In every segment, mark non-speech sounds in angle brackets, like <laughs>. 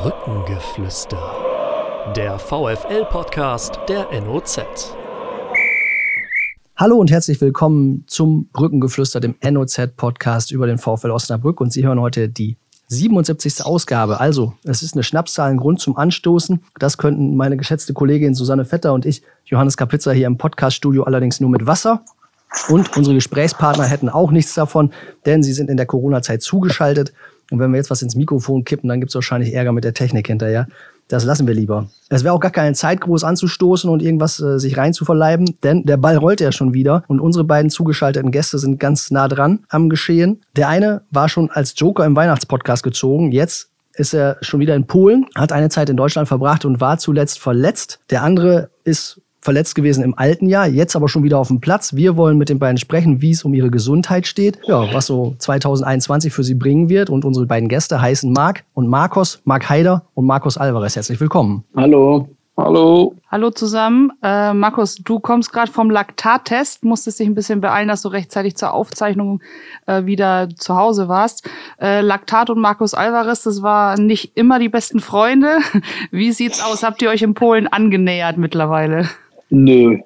Brückengeflüster. Der VFL-Podcast der NOZ. Hallo und herzlich willkommen zum Brückengeflüster, dem NOZ-Podcast über den VfL Osnabrück. Und Sie hören heute die 77. Ausgabe. Also, es ist eine Schnapszahl, ein Grund zum Anstoßen. Das könnten meine geschätzte Kollegin Susanne Vetter und ich, Johannes Kapitzer, hier im Podcaststudio allerdings nur mit Wasser. Und unsere Gesprächspartner hätten auch nichts davon, denn sie sind in der Corona-Zeit zugeschaltet. Und wenn wir jetzt was ins Mikrofon kippen, dann gibt es wahrscheinlich Ärger mit der Technik hinterher. Das lassen wir lieber. Es wäre auch gar keine Zeit, groß anzustoßen und irgendwas äh, sich reinzuverleiben, denn der Ball rollt ja schon wieder und unsere beiden zugeschalteten Gäste sind ganz nah dran am Geschehen. Der eine war schon als Joker im Weihnachtspodcast gezogen, jetzt ist er schon wieder in Polen, hat eine Zeit in Deutschland verbracht und war zuletzt verletzt. Der andere ist verletzt gewesen im alten Jahr, jetzt aber schon wieder auf dem Platz. Wir wollen mit den beiden sprechen, wie es um ihre Gesundheit steht, ja, was so 2021 für sie bringen wird. Und unsere beiden Gäste heißen Marc und Markus, Marc Heider und Markus Alvarez. Herzlich willkommen. Hallo. Hallo. Hallo zusammen. Äh, Markus, du kommst gerade vom Laktattest, musstest dich ein bisschen beeilen, dass du rechtzeitig zur Aufzeichnung äh, wieder zu Hause warst. Äh, Laktat und Markus Alvarez, das waren nicht immer die besten Freunde. <laughs> Wie sieht's aus? Habt ihr euch in Polen angenähert mittlerweile? Nö.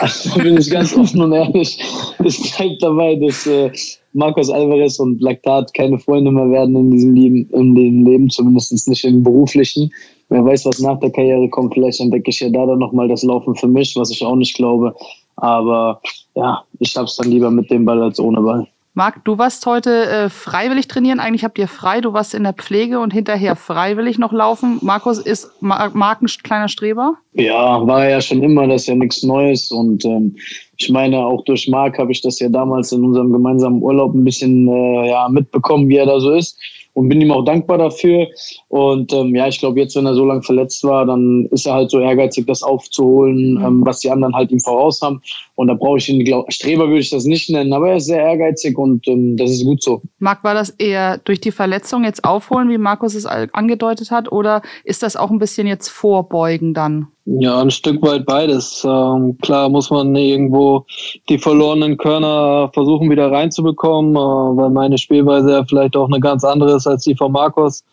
Also bin ich ganz offen und ehrlich. Es bleibt dabei, dass äh, Marcos Alvarez und Laktat keine Freunde mehr werden in diesem Leben, in dem Leben, zumindest nicht im beruflichen. Wer weiß, was nach der Karriere kommt. Vielleicht entdecke ich ja da dann nochmal das Laufen für mich, was ich auch nicht glaube. Aber ja, ich hab's dann lieber mit dem Ball als ohne Ball. Marc, du warst heute äh, freiwillig trainieren. Eigentlich habt ihr frei. Du warst in der Pflege und hinterher freiwillig noch laufen. Markus ist Mar Marc ein kleiner Streber? Ja, war ja schon immer. Das ist ja nichts Neues. Und ähm, ich meine, auch durch Marc habe ich das ja damals in unserem gemeinsamen Urlaub ein bisschen äh, ja, mitbekommen, wie er da so ist und bin ihm auch dankbar dafür. Und ähm, ja, ich glaube, jetzt, wenn er so lange verletzt war, dann ist er halt so ehrgeizig, das aufzuholen, mhm. ähm, was die anderen halt ihm voraus haben. Und da brauche ich ihn, glaub, Streber würde ich das nicht nennen, aber er ist sehr ehrgeizig und ähm, das ist gut so. Marc, war das eher durch die Verletzung jetzt aufholen, wie Markus es angedeutet hat, oder ist das auch ein bisschen jetzt vorbeugen dann? Ja, ein Stück weit beides. Ähm, klar muss man irgendwo die verlorenen Körner versuchen wieder reinzubekommen, äh, weil meine Spielweise ja vielleicht auch eine ganz andere ist als die von Markus,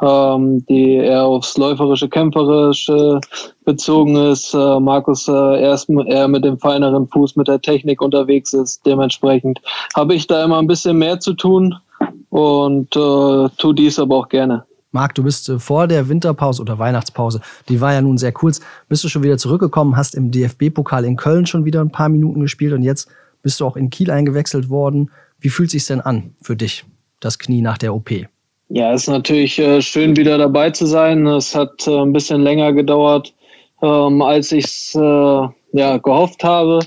ähm, die eher aufs läuferische, kämpferische bezogen ist. Äh, Markus äh, erst eher mit dem feineren Fuß, mit der Technik unterwegs ist. Dementsprechend habe ich da immer ein bisschen mehr zu tun und äh, tue dies aber auch gerne. Marc, du bist äh, vor der Winterpause oder Weihnachtspause, die war ja nun sehr kurz, bist du schon wieder zurückgekommen, hast im DFB-Pokal in Köln schon wieder ein paar Minuten gespielt und jetzt bist du auch in Kiel eingewechselt worden. Wie fühlt sich denn an für dich, das Knie nach der OP? Ja, es ist natürlich äh, schön, wieder dabei zu sein. Es hat äh, ein bisschen länger gedauert, ähm, als ich es ja, gehofft habe.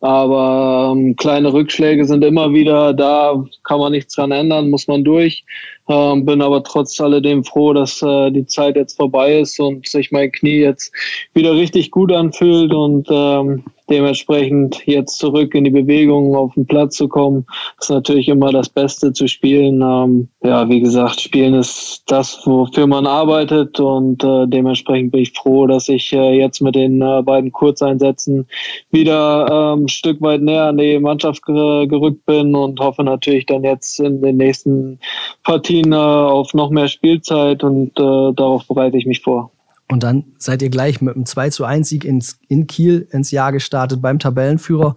Aber ähm, kleine Rückschläge sind immer wieder da, kann man nichts dran ändern, muss man durch. Ähm, bin aber trotz alledem froh, dass äh, die Zeit jetzt vorbei ist und sich mein Knie jetzt wieder richtig gut anfühlt und ähm, dementsprechend jetzt zurück in die Bewegung auf den Platz zu kommen, ist natürlich immer das Beste zu spielen. Ähm, ja, wie gesagt, Spielen ist das, wofür man arbeitet und äh, dementsprechend bin ich froh, dass ich äh, jetzt mit den äh, beiden Kurzeinsätzen wieder ähm, ein Stück weit näher an die Mannschaft gerückt bin und hoffe natürlich dann jetzt in den nächsten Partien äh, auf noch mehr Spielzeit und äh, darauf bereite ich mich vor. Und dann seid ihr gleich mit einem 2 zu 1 Sieg ins, in Kiel ins Jahr gestartet beim Tabellenführer.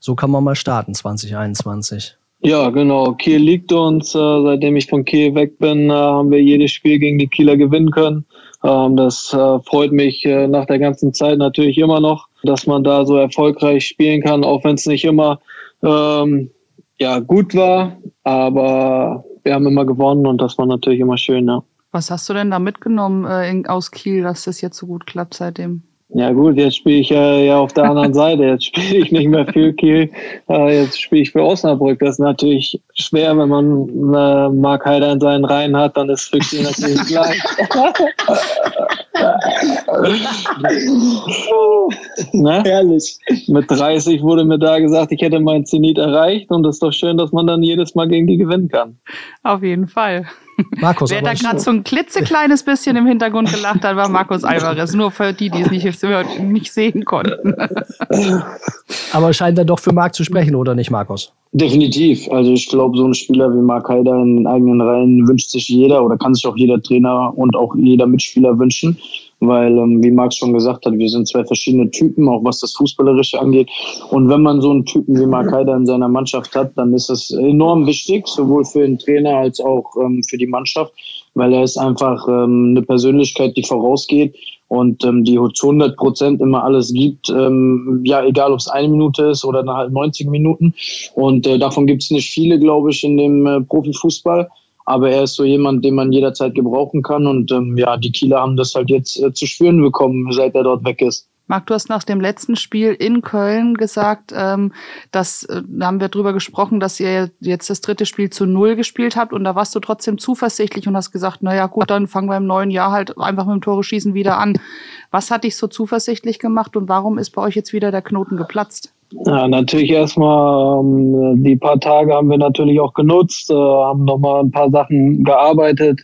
So kann man mal starten 2021. Ja, genau. Kiel liegt uns. Äh, seitdem ich von Kiel weg bin, äh, haben wir jedes Spiel gegen die Kieler gewinnen können. Ähm, das äh, freut mich nach der ganzen Zeit natürlich immer noch, dass man da so erfolgreich spielen kann, auch wenn es nicht immer ähm, ja, gut war. Aber wir haben immer gewonnen und das war natürlich immer schön. Ja. Was hast du denn da mitgenommen äh, aus Kiel, dass das jetzt so gut klappt seitdem? Ja gut, jetzt spiele ich äh, ja auf der anderen <laughs> Seite. Jetzt spiele ich nicht mehr für Kiel, äh, jetzt spiele ich für Osnabrück. Das ist natürlich schwer, wenn man äh, Mark Heider in seinen Reihen hat, dann ist für Kiel natürlich <laughs> gleich. <laughs> ne? Herrlich. Mit 30 wurde mir da gesagt, ich hätte meinen Zenit erreicht und es ist doch schön, dass man dann jedes Mal gegen die gewinnen kann. Auf jeden Fall. Markus, Wer da gerade so ein klitzekleines bisschen im Hintergrund gelacht hat, war Markus Alvarez. Nur für die, die es nicht, nicht sehen konnten. <laughs> Aber scheint er doch für Marc zu sprechen, oder nicht, Markus? Definitiv. Also ich glaube, so ein Spieler wie Mark Haider in den eigenen Reihen wünscht sich jeder oder kann sich auch jeder Trainer und auch jeder Mitspieler wünschen. Weil, ähm, wie Marc schon gesagt hat, wir sind zwei verschiedene Typen, auch was das Fußballerische angeht. Und wenn man so einen Typen wie Mark Haider in seiner Mannschaft hat, dann ist das enorm wichtig, sowohl für den Trainer als auch ähm, für die Mannschaft, weil er ist einfach ähm, eine Persönlichkeit, die vorausgeht und ähm, die zu 100 Prozent immer alles gibt, ähm, ja, egal ob es eine Minute ist oder dann halt 90 Minuten. Und äh, davon gibt es nicht viele, glaube ich, in dem äh, Profifußball. Aber er ist so jemand, den man jederzeit gebrauchen kann. Und ähm, ja, die Kieler haben das halt jetzt äh, zu spüren bekommen, seit er dort weg ist. Marc, du hast nach dem letzten Spiel in Köln gesagt, ähm, dass, äh, da haben wir drüber gesprochen, dass ihr jetzt das dritte Spiel zu Null gespielt habt und da warst du trotzdem zuversichtlich und hast gesagt, naja gut, dann fangen wir im neuen Jahr halt einfach mit dem Tore schießen wieder an. Was hat dich so zuversichtlich gemacht und warum ist bei euch jetzt wieder der Knoten geplatzt? Ja, natürlich erstmal ähm, die paar Tage haben wir natürlich auch genutzt, äh, haben nochmal ein paar Sachen gearbeitet,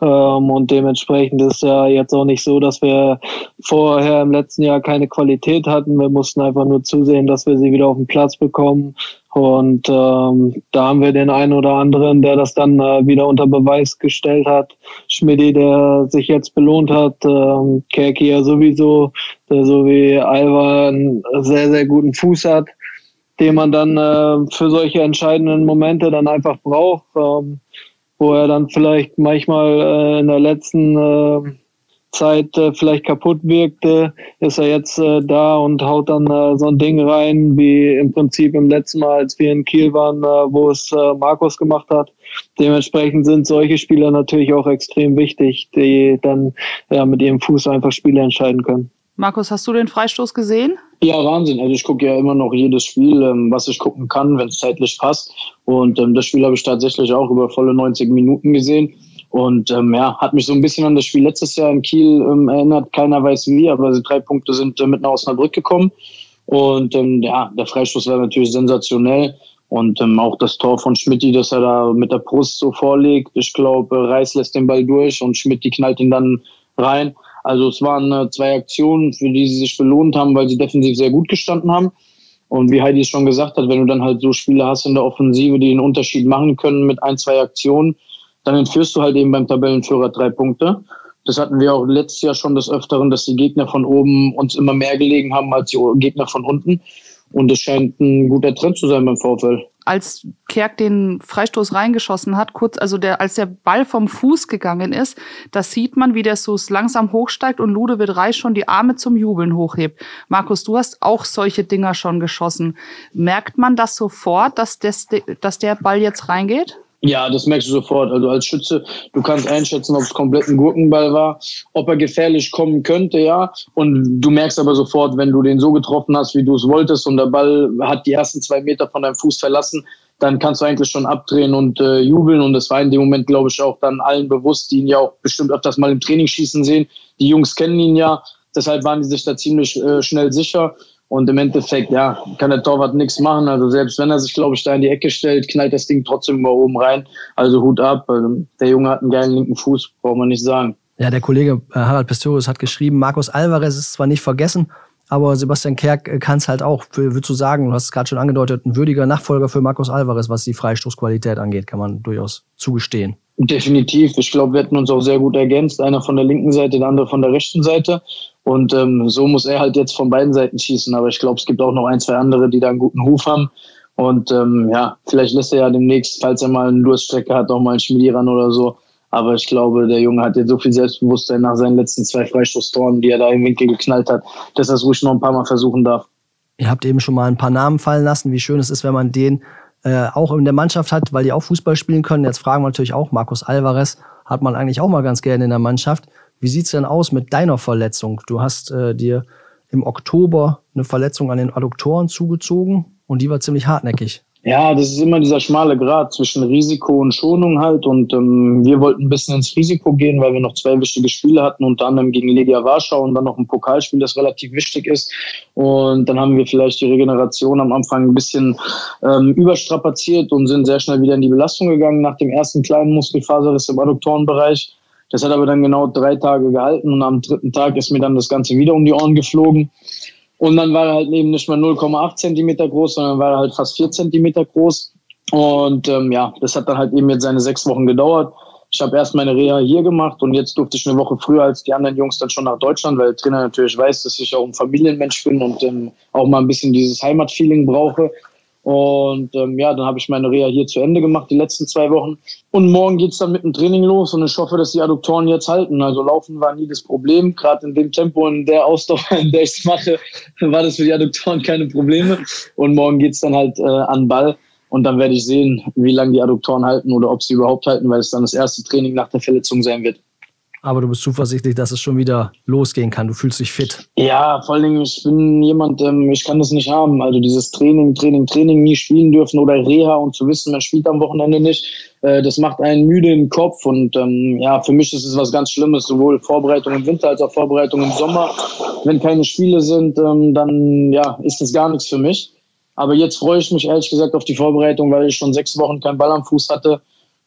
ähm, und dementsprechend ist ja jetzt auch nicht so, dass wir vorher im letzten Jahr keine Qualität hatten. Wir mussten einfach nur zusehen, dass wir sie wieder auf den Platz bekommen. Und ähm, da haben wir den einen oder anderen, der das dann äh, wieder unter Beweis gestellt hat. Schmidti, der sich jetzt belohnt hat. Ähm, Kerki ja sowieso, der so wie Alva einen sehr, sehr guten Fuß hat, den man dann äh, für solche entscheidenden Momente dann einfach braucht. Ähm, wo er dann vielleicht manchmal äh, in der letzten äh, Zeit äh, vielleicht kaputt wirkte, ist er jetzt äh, da und haut dann äh, so ein Ding rein, wie im Prinzip im letzten Mal, als wir in Kiel waren, äh, wo es äh, Markus gemacht hat. Dementsprechend sind solche Spieler natürlich auch extrem wichtig, die dann ja, mit ihrem Fuß einfach Spiele entscheiden können. Markus, hast du den Freistoß gesehen? Ja, Wahnsinn. Also ich gucke ja immer noch jedes Spiel, ähm, was ich gucken kann, wenn es zeitlich passt. Und ähm, das Spiel habe ich tatsächlich auch über volle 90 Minuten gesehen. Und ähm, ja, hat mich so ein bisschen an das Spiel letztes Jahr in Kiel ähm, erinnert. Keiner weiß wie, aber die drei Punkte sind äh, mit nach Osnabrück gekommen. Und ähm, ja, der Freistoß war natürlich sensationell. Und ähm, auch das Tor von Schmidt, das er da mit der Brust so vorlegt. Ich glaube, Reis lässt den Ball durch und Schmidt knallt ihn dann rein. Also es waren äh, zwei Aktionen, für die sie sich belohnt haben, weil sie defensiv sehr gut gestanden haben. Und wie Heidi es schon gesagt hat, wenn du dann halt so Spiele hast in der Offensive, die einen Unterschied machen können mit ein, zwei Aktionen, dann entführst du halt eben beim Tabellenführer drei Punkte. Das hatten wir auch letztes Jahr schon des Öfteren, dass die Gegner von oben uns immer mehr gelegen haben als die Gegner von unten. Und das scheint ein guter Trend zu sein beim VfL als Kerk den Freistoß reingeschossen hat, kurz, also der, als der Ball vom Fuß gegangen ist, da sieht man, wie der so langsam hochsteigt und Ludewitt Reis schon die Arme zum Jubeln hochhebt. Markus, du hast auch solche Dinger schon geschossen. Merkt man das sofort, dass, das, dass der Ball jetzt reingeht? Ja, das merkst du sofort. Also als Schütze, du kannst einschätzen, ob es komplett ein Gurkenball war, ob er gefährlich kommen könnte, ja. Und du merkst aber sofort, wenn du den so getroffen hast, wie du es wolltest und der Ball hat die ersten zwei Meter von deinem Fuß verlassen, dann kannst du eigentlich schon abdrehen und äh, jubeln. Und das war in dem Moment, glaube ich, auch dann allen bewusst, die ihn ja auch bestimmt öfters mal im Training schießen sehen. Die Jungs kennen ihn ja. Deshalb waren die sich da ziemlich äh, schnell sicher. Und im Endeffekt, ja, kann der Torwart nichts machen. Also selbst wenn er sich, glaube ich, da in die Ecke stellt, knallt das Ding trotzdem mal oben rein. Also Hut ab. Also der Junge hat einen geilen linken Fuß, braucht man nicht sagen. Ja, der Kollege äh, Harald Pistorius hat geschrieben, Markus Alvarez ist zwar nicht vergessen, aber Sebastian Kerk äh, kann es halt auch, würdest du sagen, du hast es gerade schon angedeutet, ein würdiger Nachfolger für Markus Alvarez, was die Freistoßqualität angeht, kann man durchaus zugestehen. Definitiv. Ich glaube, wir hätten uns auch sehr gut ergänzt. Einer von der linken Seite, der andere von der rechten Seite. Und ähm, so muss er halt jetzt von beiden Seiten schießen. Aber ich glaube, es gibt auch noch ein, zwei andere, die da einen guten Huf haben. Und ähm, ja, vielleicht lässt er ja demnächst, falls er mal eine Durststrecke hat, auch mal einen Schmiedi ran oder so. Aber ich glaube, der Junge hat jetzt so viel Selbstbewusstsein nach seinen letzten zwei Freistoßtoren, die er da im Winkel geknallt hat, dass er es ruhig noch ein paar Mal versuchen darf. Ihr habt eben schon mal ein paar Namen fallen lassen, wie schön es ist, wenn man den äh, auch in der Mannschaft hat, weil die auch Fußball spielen können. Jetzt fragen wir natürlich auch, Markus Alvarez hat man eigentlich auch mal ganz gerne in der Mannschaft. Wie sieht's denn aus mit deiner Verletzung? Du hast äh, dir im Oktober eine Verletzung an den Adduktoren zugezogen und die war ziemlich hartnäckig. Ja, das ist immer dieser schmale Grad zwischen Risiko und Schonung halt. Und ähm, wir wollten ein bisschen ins Risiko gehen, weil wir noch zwei wichtige Spiele hatten, unter anderem gegen Legia Warschau und dann noch ein Pokalspiel, das relativ wichtig ist. Und dann haben wir vielleicht die Regeneration am Anfang ein bisschen ähm, überstrapaziert und sind sehr schnell wieder in die Belastung gegangen nach dem ersten kleinen Muskelfaserriss im Adduktorenbereich. Das hat aber dann genau drei Tage gehalten und am dritten Tag ist mir dann das Ganze wieder um die Ohren geflogen. Und dann war er halt eben nicht mehr 0,8 Zentimeter groß, sondern war er halt fast 4 Zentimeter groß. Und ähm, ja, das hat dann halt eben jetzt seine sechs Wochen gedauert. Ich habe erst meine Reha hier gemacht und jetzt durfte ich eine Woche früher als die anderen Jungs dann schon nach Deutschland, weil der Trainer natürlich weiß, dass ich auch ein Familienmensch bin und ähm, auch mal ein bisschen dieses Heimatfeeling brauche. Und ähm, ja, dann habe ich meine Reha hier zu Ende gemacht, die letzten zwei Wochen. Und morgen geht's dann mit dem Training los und ich hoffe, dass die Adduktoren jetzt halten. Also Laufen war nie das Problem. Gerade in dem Tempo, in der Ausdauer, <laughs> in der ich es mache, war das für die Adduktoren keine Probleme. Und morgen geht's dann halt äh, an Ball. Und dann werde ich sehen, wie lange die Adduktoren halten oder ob sie überhaupt halten, weil es dann das erste Training nach der Verletzung sein wird. Aber du bist zuversichtlich, dass es schon wieder losgehen kann. Du fühlst dich fit. Ja, vor allen Dingen, ich bin jemand, ähm, ich kann das nicht haben. Also dieses Training, Training, Training, nie spielen dürfen oder Reha und zu wissen, man spielt am Wochenende nicht, äh, das macht einen müde im Kopf. Und ähm, ja, für mich ist es was ganz Schlimmes, sowohl Vorbereitung im Winter als auch Vorbereitung im Sommer. Wenn keine Spiele sind, ähm, dann ja, ist das gar nichts für mich. Aber jetzt freue ich mich ehrlich gesagt auf die Vorbereitung, weil ich schon sechs Wochen keinen Ball am Fuß hatte.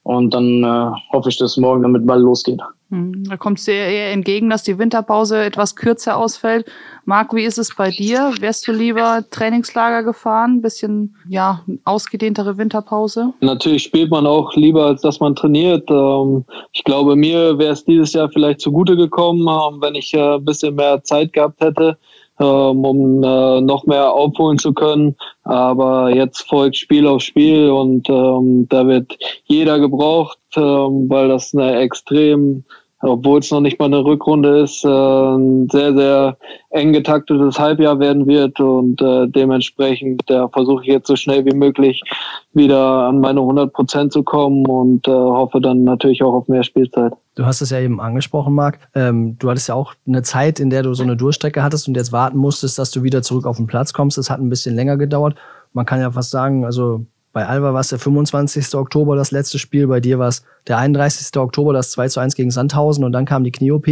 Und dann äh, hoffe ich, dass morgen damit Ball losgeht. Hm, da kommt es dir eher entgegen, dass die Winterpause etwas kürzer ausfällt. Marc, wie ist es bei dir? Wärst du lieber Trainingslager gefahren? Bisschen, ja, ausgedehntere Winterpause? Natürlich spielt man auch lieber, als dass man trainiert. Ähm, ich glaube, mir wäre es dieses Jahr vielleicht zugute gekommen, ähm, wenn ich äh, ein bisschen mehr Zeit gehabt hätte ähm, um äh, noch mehr aufholen zu können. Aber jetzt folgt Spiel auf Spiel und da wird jeder gebraucht, weil das eine extrem obwohl es noch nicht mal eine Rückrunde ist, äh, ein sehr, sehr eng getaktetes Halbjahr werden wird und äh, dementsprechend ja, versuche ich jetzt so schnell wie möglich wieder an meine 100 Prozent zu kommen und äh, hoffe dann natürlich auch auf mehr Spielzeit. Du hast es ja eben angesprochen, Marc. Ähm, du hattest ja auch eine Zeit, in der du so eine Durchstrecke hattest und jetzt warten musstest, dass du wieder zurück auf den Platz kommst. Das hat ein bisschen länger gedauert. Man kann ja fast sagen, also bei Alba war es der 25. Oktober das letzte Spiel, bei dir war es der 31. Oktober das 2 zu 1 gegen Sandhausen und dann kam die Knie-OP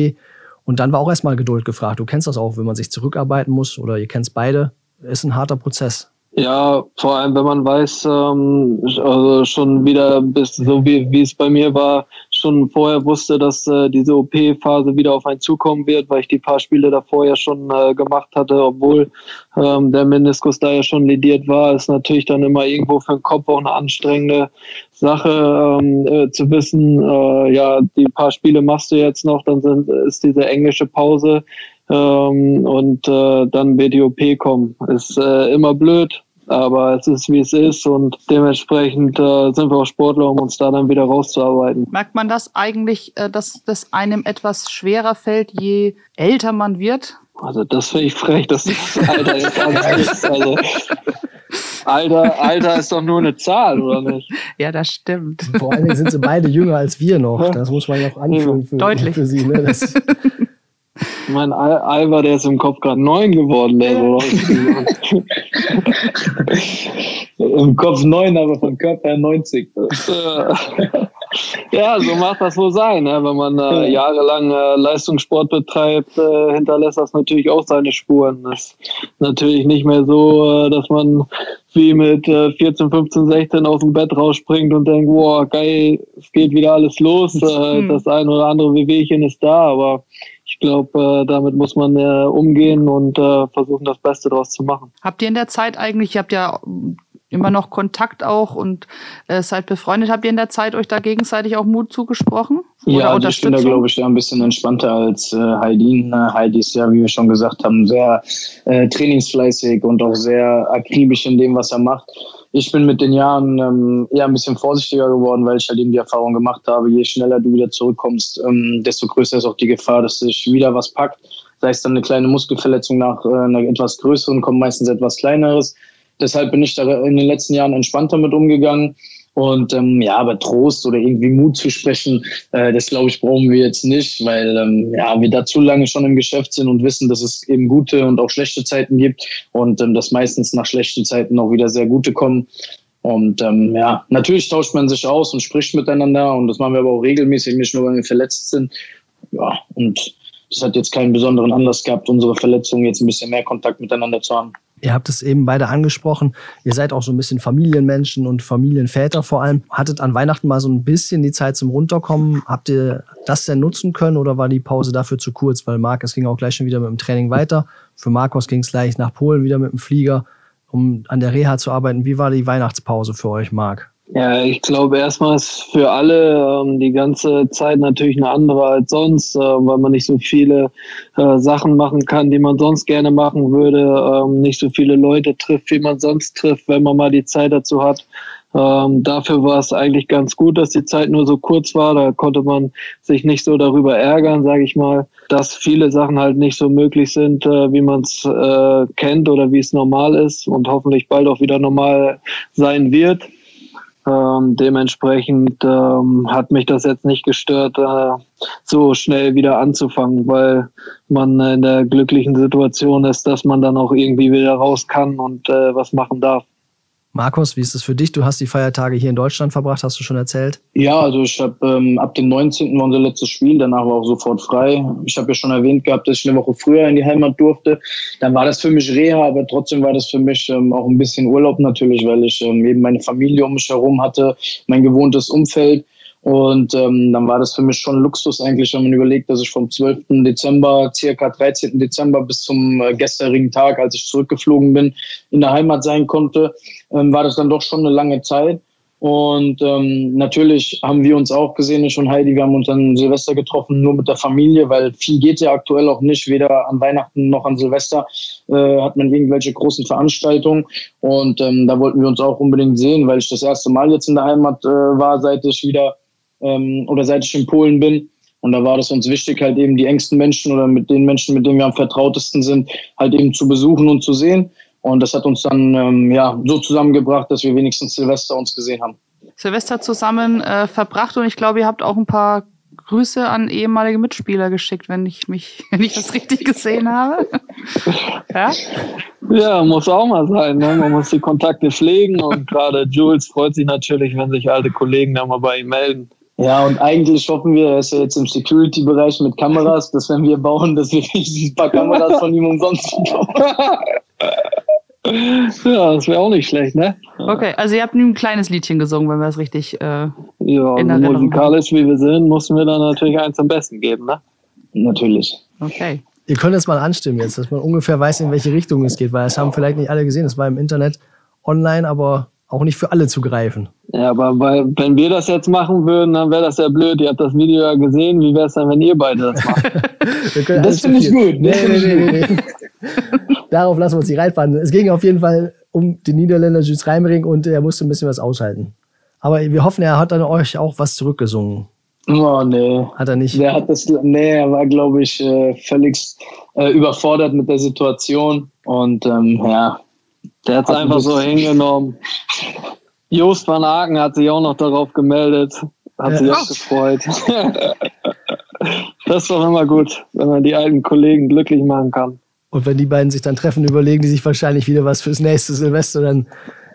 und dann war auch erstmal Geduld gefragt. Du kennst das auch, wenn man sich zurückarbeiten muss oder ihr kennt es beide, ist ein harter Prozess. Ja, vor allem wenn man weiß, ähm, also schon wieder bis so wie, wie es bei mir war, schon vorher wusste, dass äh, diese OP-Phase wieder auf einen zukommen wird, weil ich die paar Spiele davor ja schon äh, gemacht hatte, obwohl ähm, der Meniskus da ja schon lediert war, ist natürlich dann immer irgendwo für den Kopf auch eine anstrengende Sache ähm, äh, zu wissen, äh, ja, die paar Spiele machst du jetzt noch, dann sind, ist diese englische Pause ähm, und äh, dann wird die OP kommen. Ist äh, immer blöd, aber es ist, wie es ist und dementsprechend äh, sind wir auch Sportler, um uns da dann wieder rauszuarbeiten. Merkt man das eigentlich, äh, dass das einem etwas schwerer fällt, je älter man wird? Also das finde ich frech, dass das <laughs> Alter jetzt ist. Also, Alter, Alter ist doch nur eine Zahl, oder nicht? Ja, das stimmt. Vor allen Dingen sind sie beide jünger als wir noch. Das muss man ja auch anführen für, Deutlich. für sie. Ne? Das, <laughs> Mein Al Alba, der ist im Kopf gerade neun geworden. Der so <laughs> <laughs> Im Kopf neun, aber vom Körper 90. <laughs> ja, so macht das wohl sein. Ne? Wenn man äh, jahrelang äh, Leistungssport betreibt, äh, hinterlässt das natürlich auch seine Spuren. Das ist natürlich nicht mehr so, äh, dass man wie mit äh, 14, 15, 16 aus dem Bett rausspringt und denkt, wow, geil, es geht wieder alles los. Äh, das ein oder andere Wehwehchen ist da, aber ich glaube, äh, damit muss man äh, umgehen und äh, versuchen, das Beste daraus zu machen. Habt ihr in der Zeit eigentlich, ihr habt ja immer noch Kontakt auch und äh, seid befreundet, habt ihr in der Zeit euch da gegenseitig auch Mut zugesprochen? Oder ja, also ich bin da, glaube ich, ein bisschen entspannter als äh, Heidi. Ne, Heidi ist ja, wie wir schon gesagt haben, sehr äh, trainingsfleißig und auch sehr akribisch in dem, was er macht. Ich bin mit den Jahren ähm, eher ein bisschen vorsichtiger geworden, weil ich halt eben die Erfahrung gemacht habe, je schneller du wieder zurückkommst, ähm, desto größer ist auch die Gefahr, dass sich wieder was packt. Sei es dann eine kleine Muskelverletzung nach äh, einer etwas größeren, kommt meistens etwas kleineres. Deshalb bin ich da in den letzten Jahren entspannter mit umgegangen. Und ähm, ja, aber Trost oder irgendwie Mut zu sprechen, äh, das glaube ich, brauchen wir jetzt nicht, weil ähm, ja, wir da zu lange schon im Geschäft sind und wissen, dass es eben gute und auch schlechte Zeiten gibt und ähm, dass meistens nach schlechten Zeiten auch wieder sehr gute kommen. Und ähm, ja, natürlich tauscht man sich aus und spricht miteinander und das machen wir aber auch regelmäßig, nicht nur, wenn wir verletzt sind. Ja, und es hat jetzt keinen besonderen Anlass gehabt, unsere Verletzungen jetzt ein bisschen mehr Kontakt miteinander zu haben. Ihr habt es eben beide angesprochen. Ihr seid auch so ein bisschen Familienmenschen und Familienväter vor allem. Hattet an Weihnachten mal so ein bisschen die Zeit zum Runterkommen. Habt ihr das denn nutzen können oder war die Pause dafür zu kurz? Weil Marc, es ging auch gleich schon wieder mit dem Training weiter. Für Markus ging es gleich nach Polen wieder mit dem Flieger, um an der Reha zu arbeiten. Wie war die Weihnachtspause für euch, Marc? Ja, ich glaube erstmal ist für alle ähm, die ganze Zeit natürlich eine andere als sonst, äh, weil man nicht so viele äh, Sachen machen kann, die man sonst gerne machen würde, ähm, nicht so viele Leute trifft, wie man sonst trifft, wenn man mal die Zeit dazu hat. Ähm, dafür war es eigentlich ganz gut, dass die Zeit nur so kurz war. Da konnte man sich nicht so darüber ärgern, sage ich mal, dass viele Sachen halt nicht so möglich sind, äh, wie man es äh, kennt oder wie es normal ist und hoffentlich bald auch wieder normal sein wird. Ähm, dementsprechend ähm, hat mich das jetzt nicht gestört, äh, so schnell wieder anzufangen, weil man in der glücklichen Situation ist, dass man dann auch irgendwie wieder raus kann und äh, was machen darf. Markus, wie ist es für dich? Du hast die Feiertage hier in Deutschland verbracht, hast du schon erzählt? Ja, also ich habe ähm, ab dem 19. war unser letztes Spiel, danach war auch sofort frei. Ich habe ja schon erwähnt gehabt, dass ich eine Woche früher in die Heimat durfte. Dann war das für mich Reha, aber trotzdem war das für mich ähm, auch ein bisschen Urlaub natürlich, weil ich ähm, eben meine Familie um mich herum hatte, mein gewohntes Umfeld. Und ähm, dann war das für mich schon Luxus eigentlich, wenn man überlegt, dass ich vom 12. Dezember, circa 13. Dezember bis zum äh, gestrigen Tag, als ich zurückgeflogen bin, in der Heimat sein konnte, ähm, war das dann doch schon eine lange Zeit. Und ähm, natürlich haben wir uns auch gesehen, ich und Heidi, wir haben uns an Silvester getroffen, nur mit der Familie, weil viel geht ja aktuell auch nicht, weder an Weihnachten noch an Silvester äh, hat man irgendwelche großen Veranstaltungen. Und ähm, da wollten wir uns auch unbedingt sehen, weil ich das erste Mal jetzt in der Heimat äh, war, seit ich wieder ähm, oder seit ich in Polen bin. Und da war das uns wichtig, halt eben die engsten Menschen oder mit den Menschen, mit denen wir am vertrautesten sind, halt eben zu besuchen und zu sehen. Und das hat uns dann ähm, ja so zusammengebracht, dass wir wenigstens Silvester uns gesehen haben. Silvester zusammen äh, verbracht und ich glaube, ihr habt auch ein paar Grüße an ehemalige Mitspieler geschickt, wenn ich mich, <laughs> wenn ich das richtig gesehen habe. <laughs> ja? ja, muss auch mal sein. Ne? Man muss die Kontakte pflegen und gerade Jules freut sich natürlich, wenn sich alte Kollegen da mal bei ihm melden. Ja, und eigentlich hoffen wir, er ist ja jetzt im Security-Bereich mit Kameras, dass wenn wir bauen, dass wir <laughs> ein paar Kameras von ihm umsonst bekommen. <laughs> Ja, das wäre auch nicht schlecht, ne? Okay, also ihr habt ein kleines Liedchen gesungen, wenn wir es richtig äh, Ja, in also musikalisch wie wir sind, mussten wir dann natürlich eins am besten geben, ne? Natürlich. Okay. Ihr könnt es mal anstimmen jetzt, dass man ungefähr weiß, in welche Richtung es geht, weil es haben vielleicht nicht alle gesehen. Es war im Internet online, aber auch nicht für alle zu greifen. Ja, aber weil, wenn wir das jetzt machen würden, dann wäre das ja blöd. Ihr habt das Video ja gesehen. Wie wäre es dann, wenn ihr beide das macht? <laughs> das finde ich gut. Nee, nee, nee, nee, nee. <laughs> Darauf lassen wir uns nicht reinfahren. Es ging auf jeden Fall um den Niederländer Jules Reimering und er musste ein bisschen was aushalten. Aber wir hoffen, er hat dann euch auch was zurückgesungen. Oh, nee. Hat er nicht? Der hat das, nee, er war, glaube ich, äh, völlig äh, überfordert mit der Situation. Und ähm, ja. Der hat es einfach so hingenommen. Jost van Aken hat sich auch noch darauf gemeldet. Hat ja. sich auch gefreut. <laughs> das ist doch immer gut, wenn man die alten Kollegen glücklich machen kann. Und wenn die beiden sich dann treffen, überlegen die sich wahrscheinlich wieder was fürs nächste Silvester, dann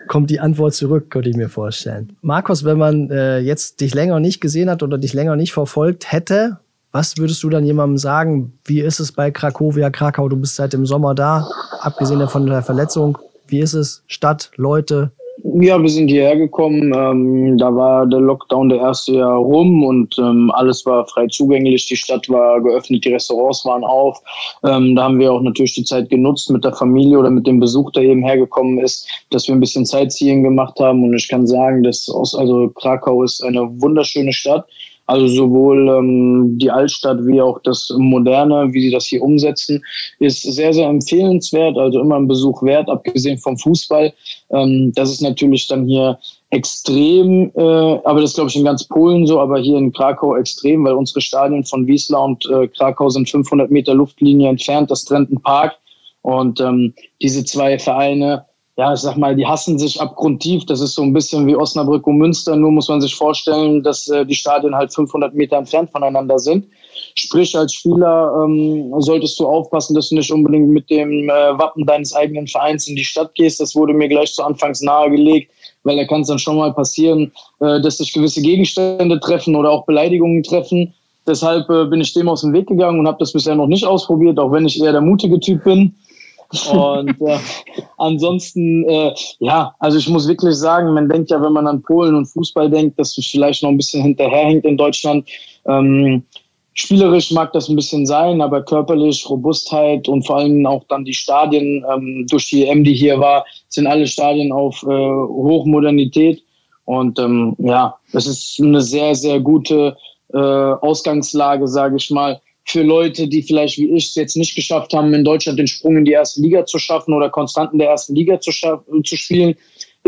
kommt die Antwort zurück, könnte ich mir vorstellen. Markus, wenn man äh, jetzt dich länger nicht gesehen hat oder dich länger nicht verfolgt hätte, was würdest du dann jemandem sagen? Wie ist es bei Krakowia, Krakau? Du bist seit dem Sommer da, abgesehen von der Verletzung. Wie ist es? Stadt, Leute, ja, wir sind hierher gekommen. Ähm, da war der Lockdown der erste Jahr rum und ähm, alles war frei zugänglich. Die Stadt war geöffnet, die Restaurants waren auf. Ähm, da haben wir auch natürlich die Zeit genutzt mit der Familie oder mit dem Besuch, der eben hergekommen ist, dass wir ein bisschen Sightseeing gemacht haben. Und ich kann sagen, dass aus, also Krakau ist eine wunderschöne Stadt. Also sowohl ähm, die Altstadt wie auch das Moderne, wie sie das hier umsetzen, ist sehr, sehr empfehlenswert. Also immer ein Besuch wert, abgesehen vom Fußball. Ähm, das ist natürlich dann hier extrem, äh, aber das glaube ich in ganz Polen so, aber hier in Krakau extrem, weil unsere Stadien von Wiesla und äh, Krakau sind 500 Meter Luftlinie entfernt, das trennt ein Park. Und ähm, diese zwei Vereine ja, ich sag mal, die hassen sich abgrundtief. Das ist so ein bisschen wie Osnabrück und Münster. Nur muss man sich vorstellen, dass äh, die Stadien halt 500 Meter entfernt voneinander sind. Sprich, als Spieler ähm, solltest du aufpassen, dass du nicht unbedingt mit dem äh, Wappen deines eigenen Vereins in die Stadt gehst. Das wurde mir gleich zu Anfangs nahegelegt, weil da kann es dann schon mal passieren, äh, dass sich gewisse Gegenstände treffen oder auch Beleidigungen treffen. Deshalb äh, bin ich dem aus dem Weg gegangen und habe das bisher noch nicht ausprobiert, auch wenn ich eher der mutige Typ bin. Und äh, ansonsten, äh, ja, also ich muss wirklich sagen, man denkt ja, wenn man an Polen und Fußball denkt, dass es vielleicht noch ein bisschen hinterherhängt in Deutschland. Ähm, Spielerisch mag das ein bisschen sein, aber körperlich, Robustheit und vor allem auch dann die Stadien, ähm, durch die EM, die hier war, sind alle Stadien auf äh, Hochmodernität. Und ähm, ja, es ist eine sehr, sehr gute äh, Ausgangslage, sage ich mal, für Leute, die vielleicht wie ich es jetzt nicht geschafft haben, in Deutschland den Sprung in die erste Liga zu schaffen oder konstant in der ersten Liga zu, zu spielen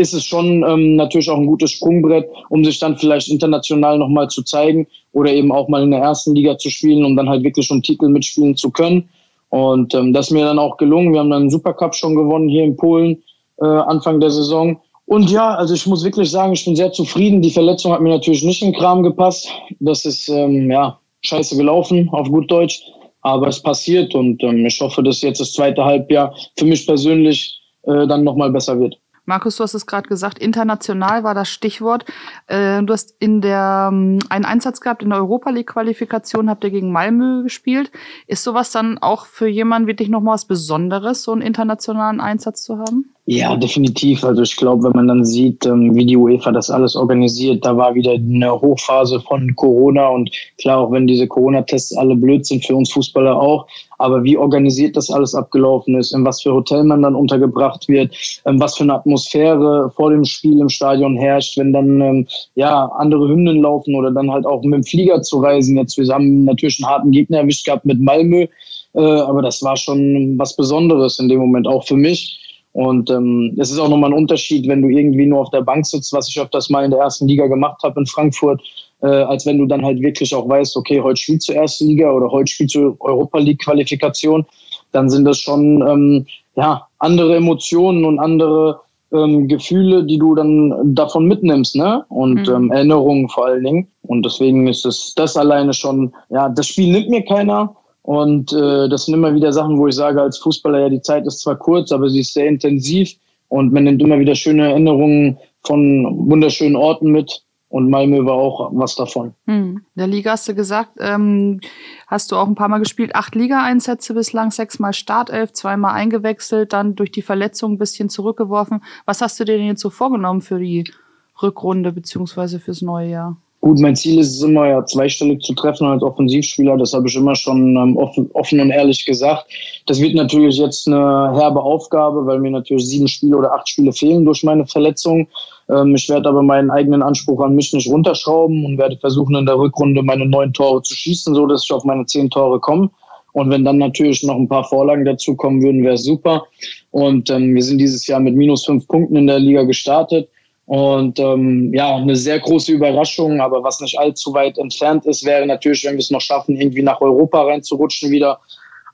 ist es schon ähm, natürlich auch ein gutes Sprungbrett, um sich dann vielleicht international nochmal zu zeigen oder eben auch mal in der ersten Liga zu spielen, um dann halt wirklich um Titel mitspielen zu können. Und ähm, das ist mir dann auch gelungen. Wir haben dann einen Supercup schon gewonnen hier in Polen äh, Anfang der Saison. Und ja, also ich muss wirklich sagen, ich bin sehr zufrieden. Die Verletzung hat mir natürlich nicht in den Kram gepasst. Das ist ähm, ja scheiße gelaufen, auf gut Deutsch. Aber es passiert und ähm, ich hoffe, dass jetzt das zweite Halbjahr für mich persönlich äh, dann nochmal besser wird. Markus, du hast es gerade gesagt, international war das Stichwort. Äh, du hast in der ähm, einen Einsatz gehabt in der Europa League Qualifikation, habt ihr gegen Malmö gespielt. Ist sowas dann auch für jemanden wirklich nochmal was Besonderes, so einen internationalen Einsatz zu haben? Ja, definitiv. Also ich glaube, wenn man dann sieht, ähm, wie die UEFA das alles organisiert, da war wieder eine Hochphase von Corona und klar, auch wenn diese Corona-Tests alle blöd sind für uns Fußballer auch, aber wie organisiert das alles abgelaufen ist, in was für Hotel man dann untergebracht wird, was für eine Atmosphäre vor dem Spiel im Stadion herrscht, wenn dann ähm, ja andere Hymnen laufen oder dann halt auch mit dem Flieger zu reisen. Jetzt wir haben natürlich einen harten Gegner erwischt gehabt mit Malmö, äh, aber das war schon was Besonderes in dem Moment auch für mich. Und ähm, es ist auch nochmal ein Unterschied, wenn du irgendwie nur auf der Bank sitzt, was ich öfters mal in der ersten Liga gemacht habe in Frankfurt, äh, als wenn du dann halt wirklich auch weißt, okay, heute spielst du erste Liga oder heute spielst du Europa League Qualifikation, dann sind das schon ähm, ja andere Emotionen und andere ähm, Gefühle, die du dann davon mitnimmst, ne? Und mhm. ähm, Erinnerungen vor allen Dingen. Und deswegen ist es das alleine schon, ja, das Spiel nimmt mir keiner. Und äh, das sind immer wieder Sachen, wo ich sage, als Fußballer, ja, die Zeit ist zwar kurz, aber sie ist sehr intensiv und man nimmt immer wieder schöne Erinnerungen von wunderschönen Orten mit. Und Malmö war auch was davon. Hm. Der Liga hast du gesagt, ähm, hast du auch ein paar Mal gespielt. Acht Liga-Einsätze bislang, sechsmal Startelf, zweimal eingewechselt, dann durch die Verletzung ein bisschen zurückgeworfen. Was hast du dir denn jetzt so vorgenommen für die Rückrunde beziehungsweise fürs neue Jahr? Gut, mein Ziel ist es immer, ja, zweistellig zu treffen als Offensivspieler. Das habe ich immer schon ähm, offen, offen und ehrlich gesagt. Das wird natürlich jetzt eine herbe Aufgabe, weil mir natürlich sieben Spiele oder acht Spiele fehlen durch meine Verletzung. Ähm, ich werde aber meinen eigenen Anspruch an mich nicht runterschrauben und werde versuchen, in der Rückrunde meine neun Tore zu schießen, so dass ich auf meine zehn Tore komme. Und wenn dann natürlich noch ein paar Vorlagen dazu kommen würden, wäre es super. Und ähm, wir sind dieses Jahr mit minus fünf Punkten in der Liga gestartet. Und ähm, ja, eine sehr große Überraschung, aber was nicht allzu weit entfernt ist, wäre natürlich, wenn wir es noch schaffen, irgendwie nach Europa reinzurutschen wieder.